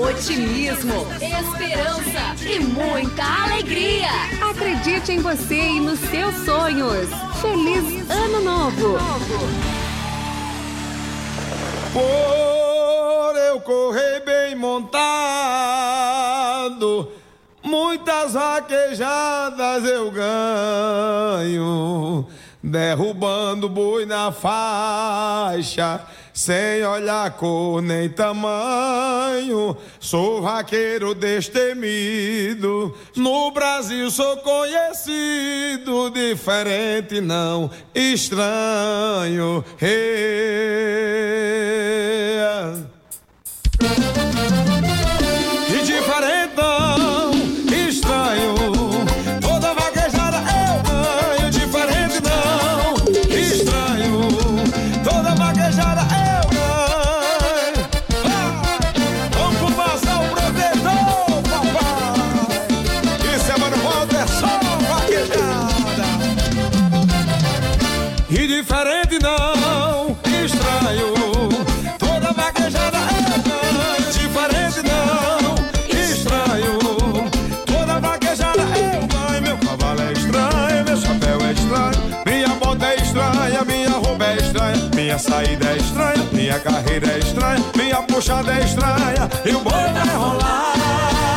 otimismo, esperança e muita alegria. Acredite em você e nos seus sonhos. Feliz Ano Novo! Por eu correr bem montado, muitas vaquejadas eu ganho, derrubando boi na faixa, sem olhar cor nem tamanho. Sou vaqueiro destemido, no Brasil sou conhecido, diferente não estranho. Hey. Saída é estranha, minha carreira é estranha. Minha puxada é estranha. E o boi vai rolar.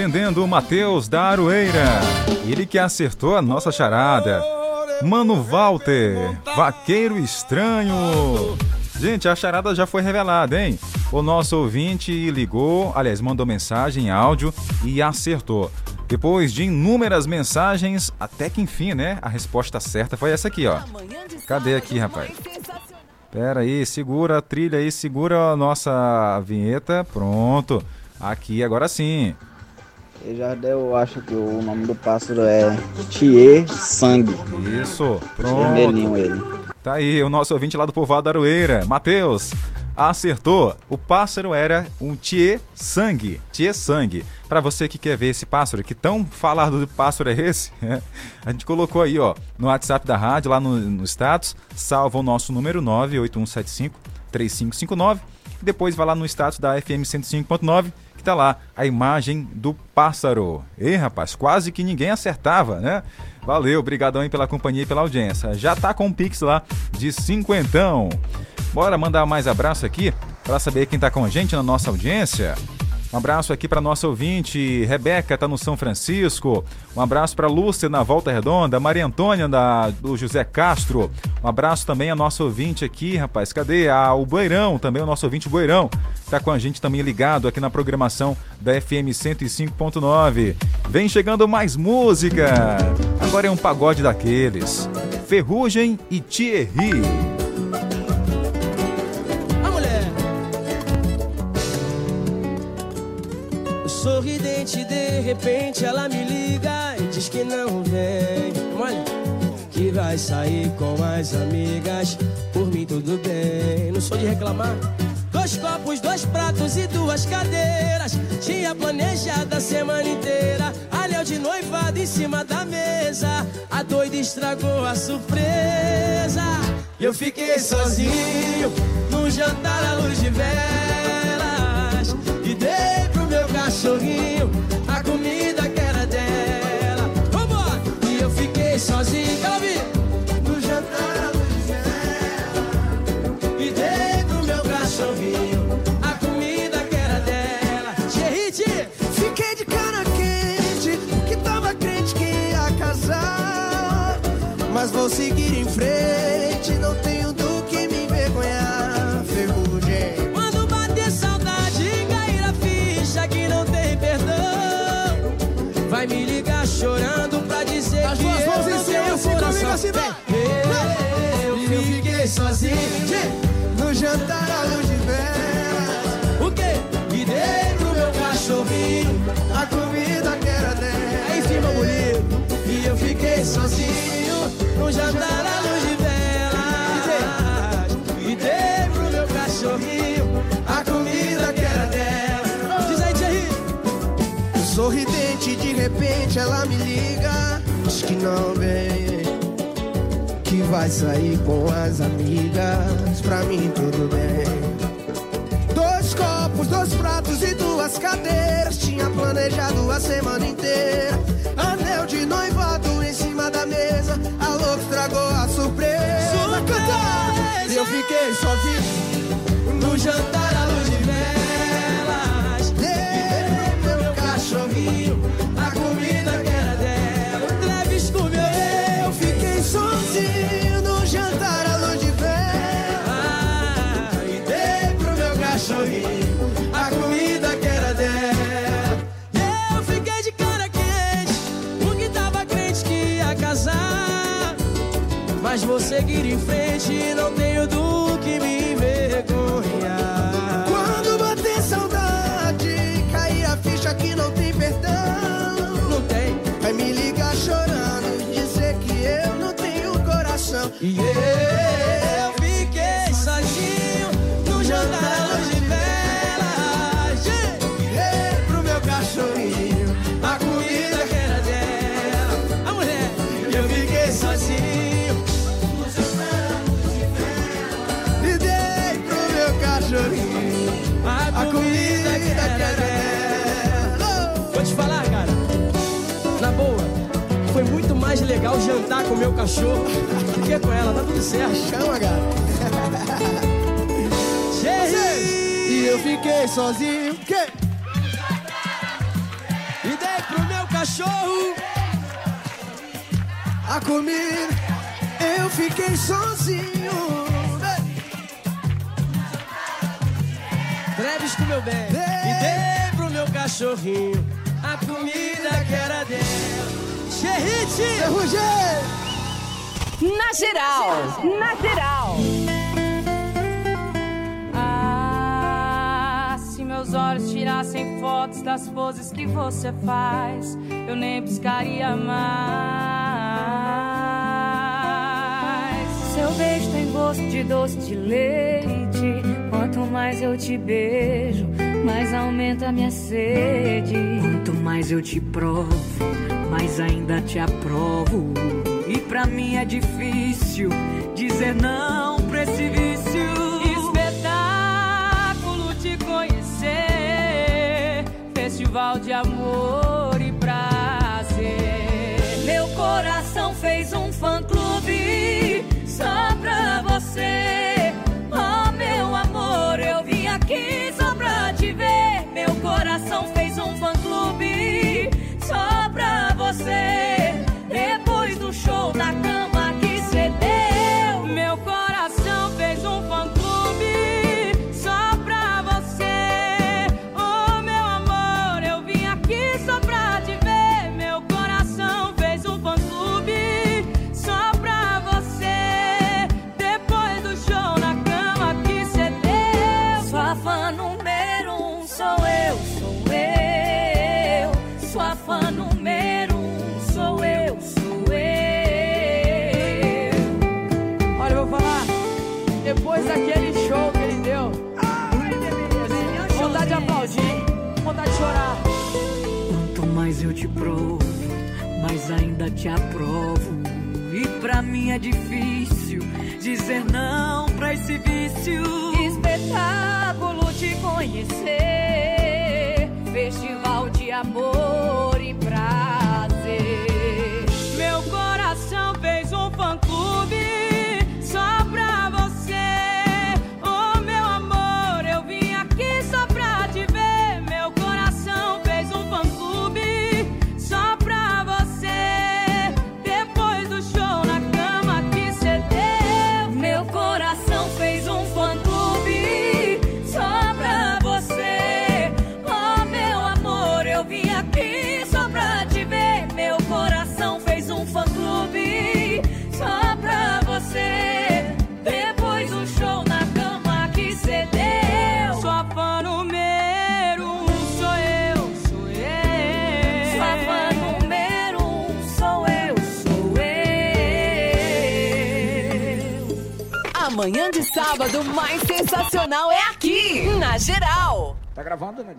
Atendendo o Matheus da Aroeira. Ele que acertou a nossa charada. Mano Walter, vaqueiro estranho. Gente, a charada já foi revelada, hein? O nosso ouvinte ligou, aliás, mandou mensagem em áudio e acertou. Depois de inúmeras mensagens, até que enfim, né? A resposta certa foi essa aqui, ó. Cadê aqui, rapaz? Pera aí, segura a trilha aí, segura a nossa vinheta. Pronto. Aqui, agora sim. E Jardel, eu acho que o nome do pássaro é Thier Sangue. Isso, pronto. Vermelhinho ele. Tá aí, o nosso ouvinte lá do povoado da Aroeira, Matheus, acertou. O pássaro era um Thier Sangue. Thier Sangue. Pra você que quer ver esse pássaro, que tão falado do pássaro é esse, <laughs> a gente colocou aí, ó, no WhatsApp da rádio, lá no, no status, salva o nosso número 98175 3559 e depois vai lá no status da FM 105.9 que tá lá a imagem do pássaro. Ei, rapaz, quase que ninguém acertava, né? Valeu, obrigadão aí pela companhia e pela audiência. Já tá com o Pix lá de cinquentão. Bora mandar mais abraço aqui para saber quem tá com a gente na nossa audiência. Um abraço aqui para nossa ouvinte, Rebeca tá no São Francisco. Um abraço para Lúcia na Volta Redonda, Maria Antônia da, do José Castro. Um abraço também a nosso ouvinte aqui, rapaz. Cadê? Ah, o Boeirão, também o nosso ouvinte Boeirão. Tá com a gente também ligado aqui na programação da FM 105.9. Vem chegando mais música. Agora é um pagode daqueles. Ferrugem e Thierry. Sorridente, de repente ela me liga e diz que não vem. Olha, que vai sair com as amigas. Por mim, tudo bem. Não sou de reclamar. Dois copos, dois pratos e duas cadeiras. Tinha planejado a semana inteira. Anel de noivado em cima da mesa. A doida estragou a surpresa. Eu fiquei sozinho num jantar à luz de velas. Dei pro meu cachorrinho a comida que era dela. Vambora! E eu fiquei sozinho, ouvir? No jantar velas. E dei pro meu cachorrinho a comida que era dela. Gerrit! Fiquei de cara quente, porque tava crente que ia casar. Mas vou seguir em frente, assim, coração. Assim, vai. Eu fiquei sozinho no jantar à luz de velas. O quê? E dei pro meu cachorrinho a comida que era dela. Aí sim. E eu fiquei sozinho no jantar à luz de velas. E dei pro meu cachorrinho a comida que era dela. Diz aí, Thierry. Sorridente, de repente ela me liga. Diz que não vem vai sair com as amigas. Pra mim tudo bem. Dois copos, dois pratos e duas cadeiras. Tinha planejado a semana inteira. Anel de noivado em cima da mesa. A louca estragou a surpresa. E eu fiquei sozinho no jantar Mas vou seguir em frente, não tenho do que me envergonhar. Quando bater saudade, cair a ficha que não tem perdão. Não tem. Vai me ligar chorando, dizer que eu não tenho coração. E mais legal jantar com o meu cachorro do que com ela. Tá tudo certo. Chama, <laughs> cara. E eu fiquei sozinho. Que? E dei pro meu cachorro a comida. Eu fiquei sozinho. Treves comeu bem. E dei pro meu cachorrinho a comida que era dela. Xerrite! Na geral, na geral. Ah, se meus olhos tirassem fotos das poses que você faz, eu nem piscaria mais. Seu beijo tem gosto de doce de leite. Quanto mais eu te beijo, mais aumenta a minha sede. Quanto mais eu te provo, mais ainda te aprovo. E pra mim é difícil dizer não pra esse vício. Espetáculo te conhecer, festival de amor e prazer. Meu coração fez um fã-clube só pra você. Oh, meu amor, eu vim aqui só pra te ver. Meu coração fez um fã-clube só pra você. Depois do show na cama te aprovo. E pra mim é difícil dizer não pra esse vício. Espetáculo te conhecer, festival de amor eu. Amanhã de sábado mais sensacional é aqui, na geral. Tá gravando, né?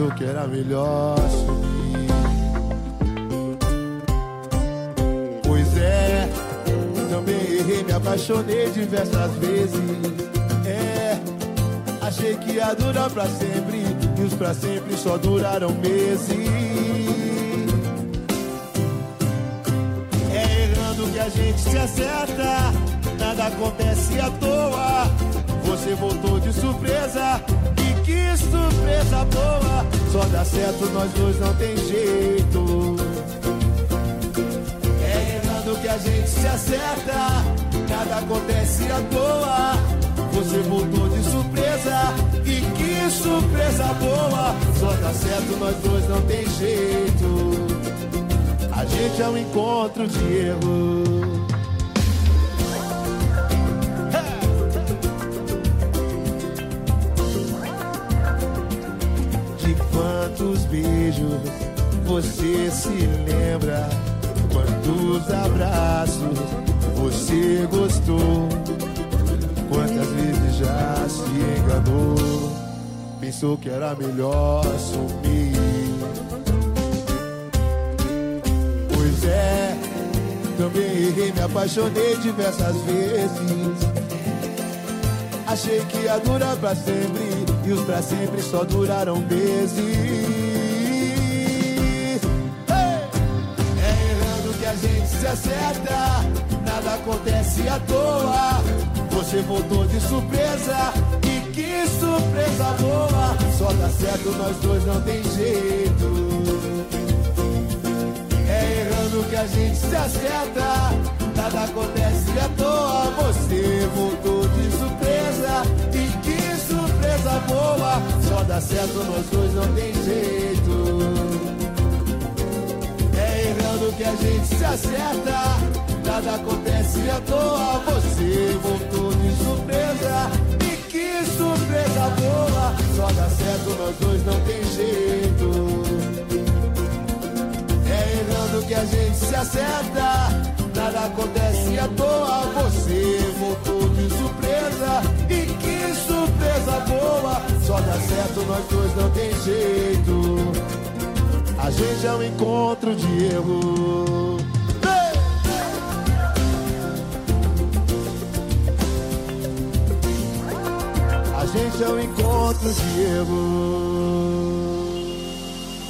Achou que era melhor sumir. Pois é, também errei, me apaixonei diversas vezes. É, achei que ia durar pra sempre e os pra sempre só duraram meses. É errando que a gente se acerta, nada acontece à toa. Você voltou de surpresa, e que surpresa boa! Só dá certo, nós dois não tem jeito. É errando que a gente se acerta, nada acontece à toa. Você voltou de surpresa, e que surpresa boa! Só dá certo, nós dois não tem jeito. A gente é um encontro de erro. Pensou que era melhor sumir. Pois é, também errei, me apaixonei diversas vezes. Achei que ia durar pra sempre e os pra sempre só duraram meses. Hey! É errando que a gente se acerta, nada acontece à toa. Você voltou de surpresa surpresa boa! Só dá certo, nós dois não tem jeito. É errando que a gente se acerta, nada acontece à toa. Você voltou de surpresa e que surpresa boa! Só dá certo, nós dois não tem jeito. É errando que a gente se acerta, nada acontece à toa. Você voltou de surpresa Só dá certo, nós dois não tem jeito. É errando que a gente se acerta, nada acontece à toa. Você voltou de surpresa e que surpresa boa! Só dá certo, nós dois não tem jeito. A gente é um encontro de erro. Um encontro de erro.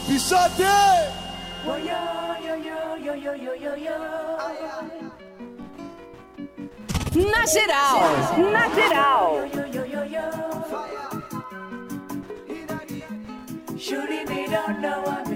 Pichote! Na geral. Na geral. Shooting me don't know what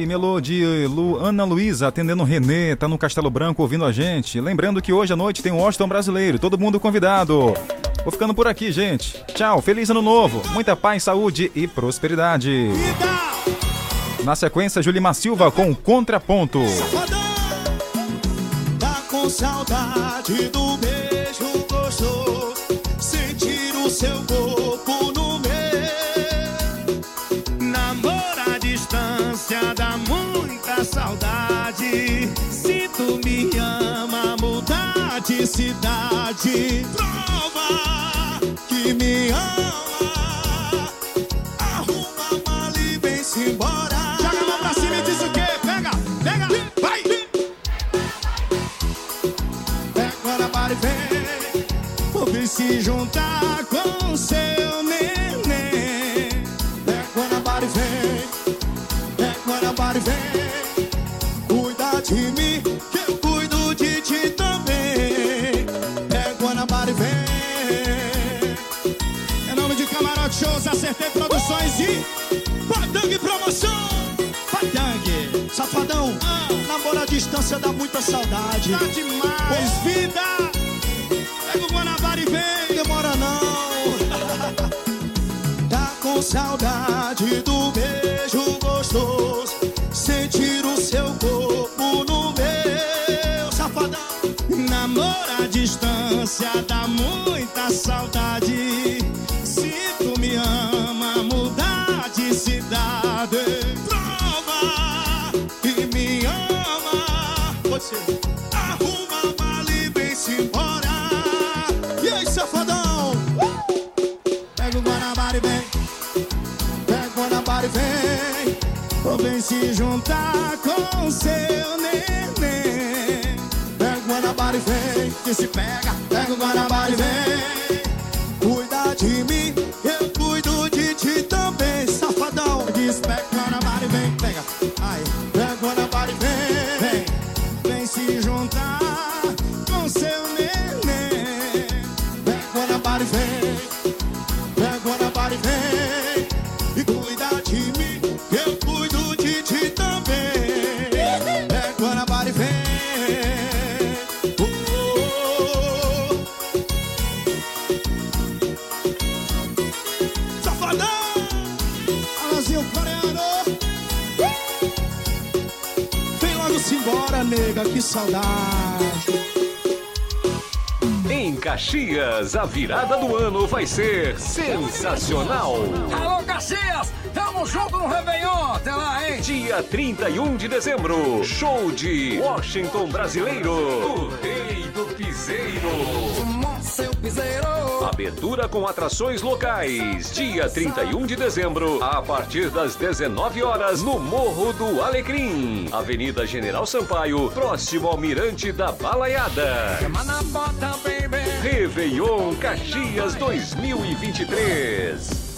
aí, Melody, Lu, Ana Luísa atendendo o Renê, tá no Castelo Branco ouvindo a gente. Lembrando que hoje à noite tem o Washington Brasileiro, todo mundo convidado. Vou ficando por aqui, gente. Tchau, feliz ano novo, muita paz, saúde e prosperidade. Na sequência, Julimar Silva com Contraponto. Tá com saudade do beijo gostoso, sentir o seu corpo saudade. Se tu me ama, mudar de cidade. Se juntar com seu neném. Pega o Guanabara e vem. Que se pega. Pega o Guanabara e vem. Caxias, a virada do ano vai ser sensacional. Alô, Caxias! Tamo junto no Réveillon! Até lá, hein? Dia 31 de dezembro, show de Washington Brasileiro, o rei do piseiro. Seu piseiro! Abertura com atrações locais. Dia 31 de dezembro, a partir das 19 horas, no Morro do Alecrim. Avenida General Sampaio, próximo ao Mirante da Balaiada. Réveillon Caxias 2023.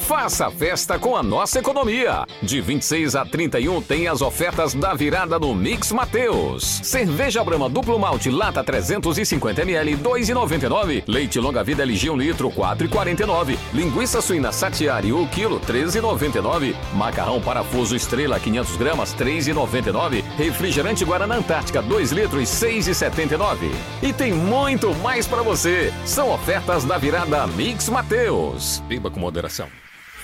Faça festa com a nossa economia. De 26 a 31 tem as ofertas da virada no Mix Mateus. Cerveja Brama duplo malte lata 350 ml 2,99. Leite longa vida LG 1 litro 4,49. Linguiça suína Satiari 1 quilo 13,99. Macarrão parafuso Estrela 500 gramas 3,99. Refrigerante Guaraná Antártica 2 litros 6,79. E tem muito mais para você. São ofertas da virada Mix Mateus. Beba com moderação.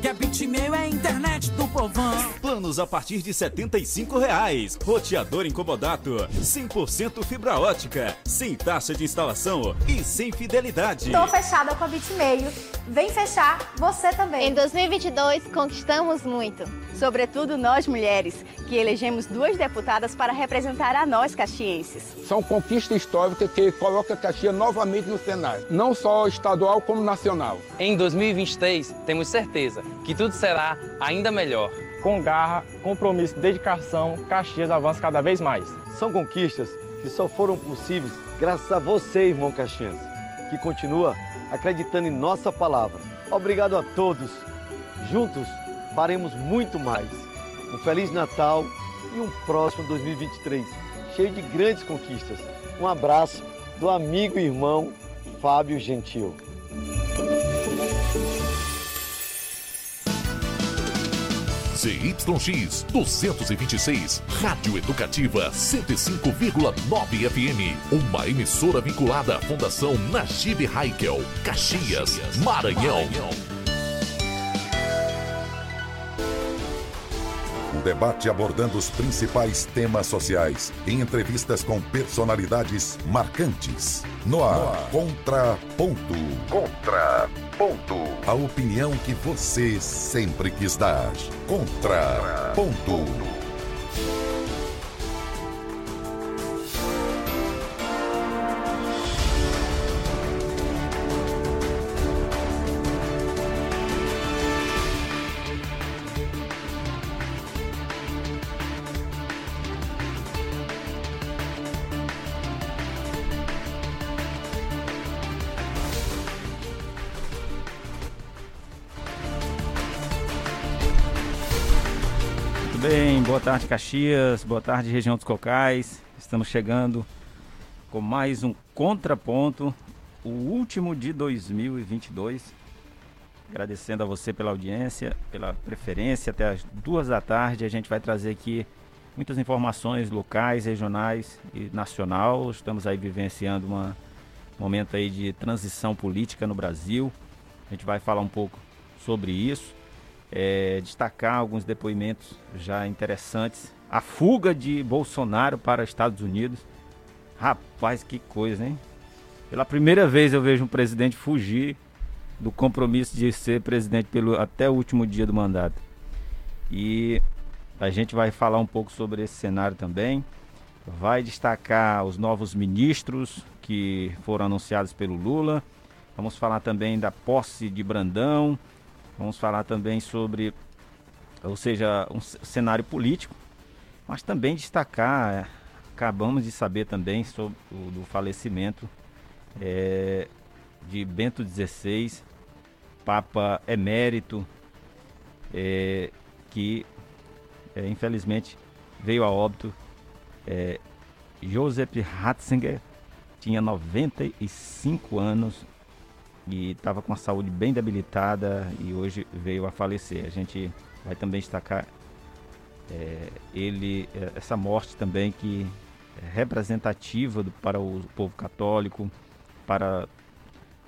Que a Bitmail é a internet do povão. Planos a partir de 75 reais. Roteador incomodato. 100% fibra ótica. Sem taxa de instalação e sem fidelidade. Tô fechada com a Bitmail. Vem fechar você também. Em 2022, conquistamos muito. Sobretudo nós mulheres, que elegemos duas deputadas para representar a nós caxienses. São conquistas históricas que colocam Caxias novamente no cenário. Não só estadual, como nacional. Em 2023, temos certeza que tudo será ainda melhor. Com garra, compromisso dedicação, Caxias avança cada vez mais. São conquistas que só foram possíveis graças a você, irmão Caxias, que continua acreditando em nossa palavra. Obrigado a todos. Juntos faremos muito mais. Um Feliz Natal e um próximo 2023 cheio de grandes conquistas. Um abraço do amigo e irmão Fábio Gentil. ZYX 226, Rádio Educativa 105,9 FM. Uma emissora vinculada à Fundação Najib Haikel, Caxias, Maranhão. O debate abordando os principais temas sociais em entrevistas com personalidades marcantes. No ar, Contra Ponto. Contra Ponto. A opinião que você sempre quis dar. Contra Ponto. Boa tarde Caxias, boa tarde região dos Cocais. Estamos chegando com mais um contraponto, o último de 2022. Agradecendo a você pela audiência, pela preferência. Até as duas da tarde a gente vai trazer aqui muitas informações locais, regionais e nacional. Estamos aí vivenciando um momento aí de transição política no Brasil. A gente vai falar um pouco sobre isso é, destacar alguns depoimentos já interessantes. A fuga de Bolsonaro para Estados Unidos. Rapaz, que coisa, hein? Pela primeira vez eu vejo um presidente fugir do compromisso de ser presidente pelo, até o último dia do mandato. E a gente vai falar um pouco sobre esse cenário também. Vai destacar os novos ministros que foram anunciados pelo Lula. Vamos falar também da posse de Brandão, Vamos falar também sobre, ou seja, um cenário político, mas também destacar, acabamos de saber também sobre o do falecimento é, de Bento XVI, Papa emérito, é, que é, infelizmente veio a óbito. É, Joseph Ratzinger tinha 95 anos, e estava com a saúde bem debilitada e hoje veio a falecer. A gente vai também destacar é, ele, é, essa morte também que é representativa do, para o povo católico, para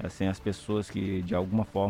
assim, as pessoas que de alguma forma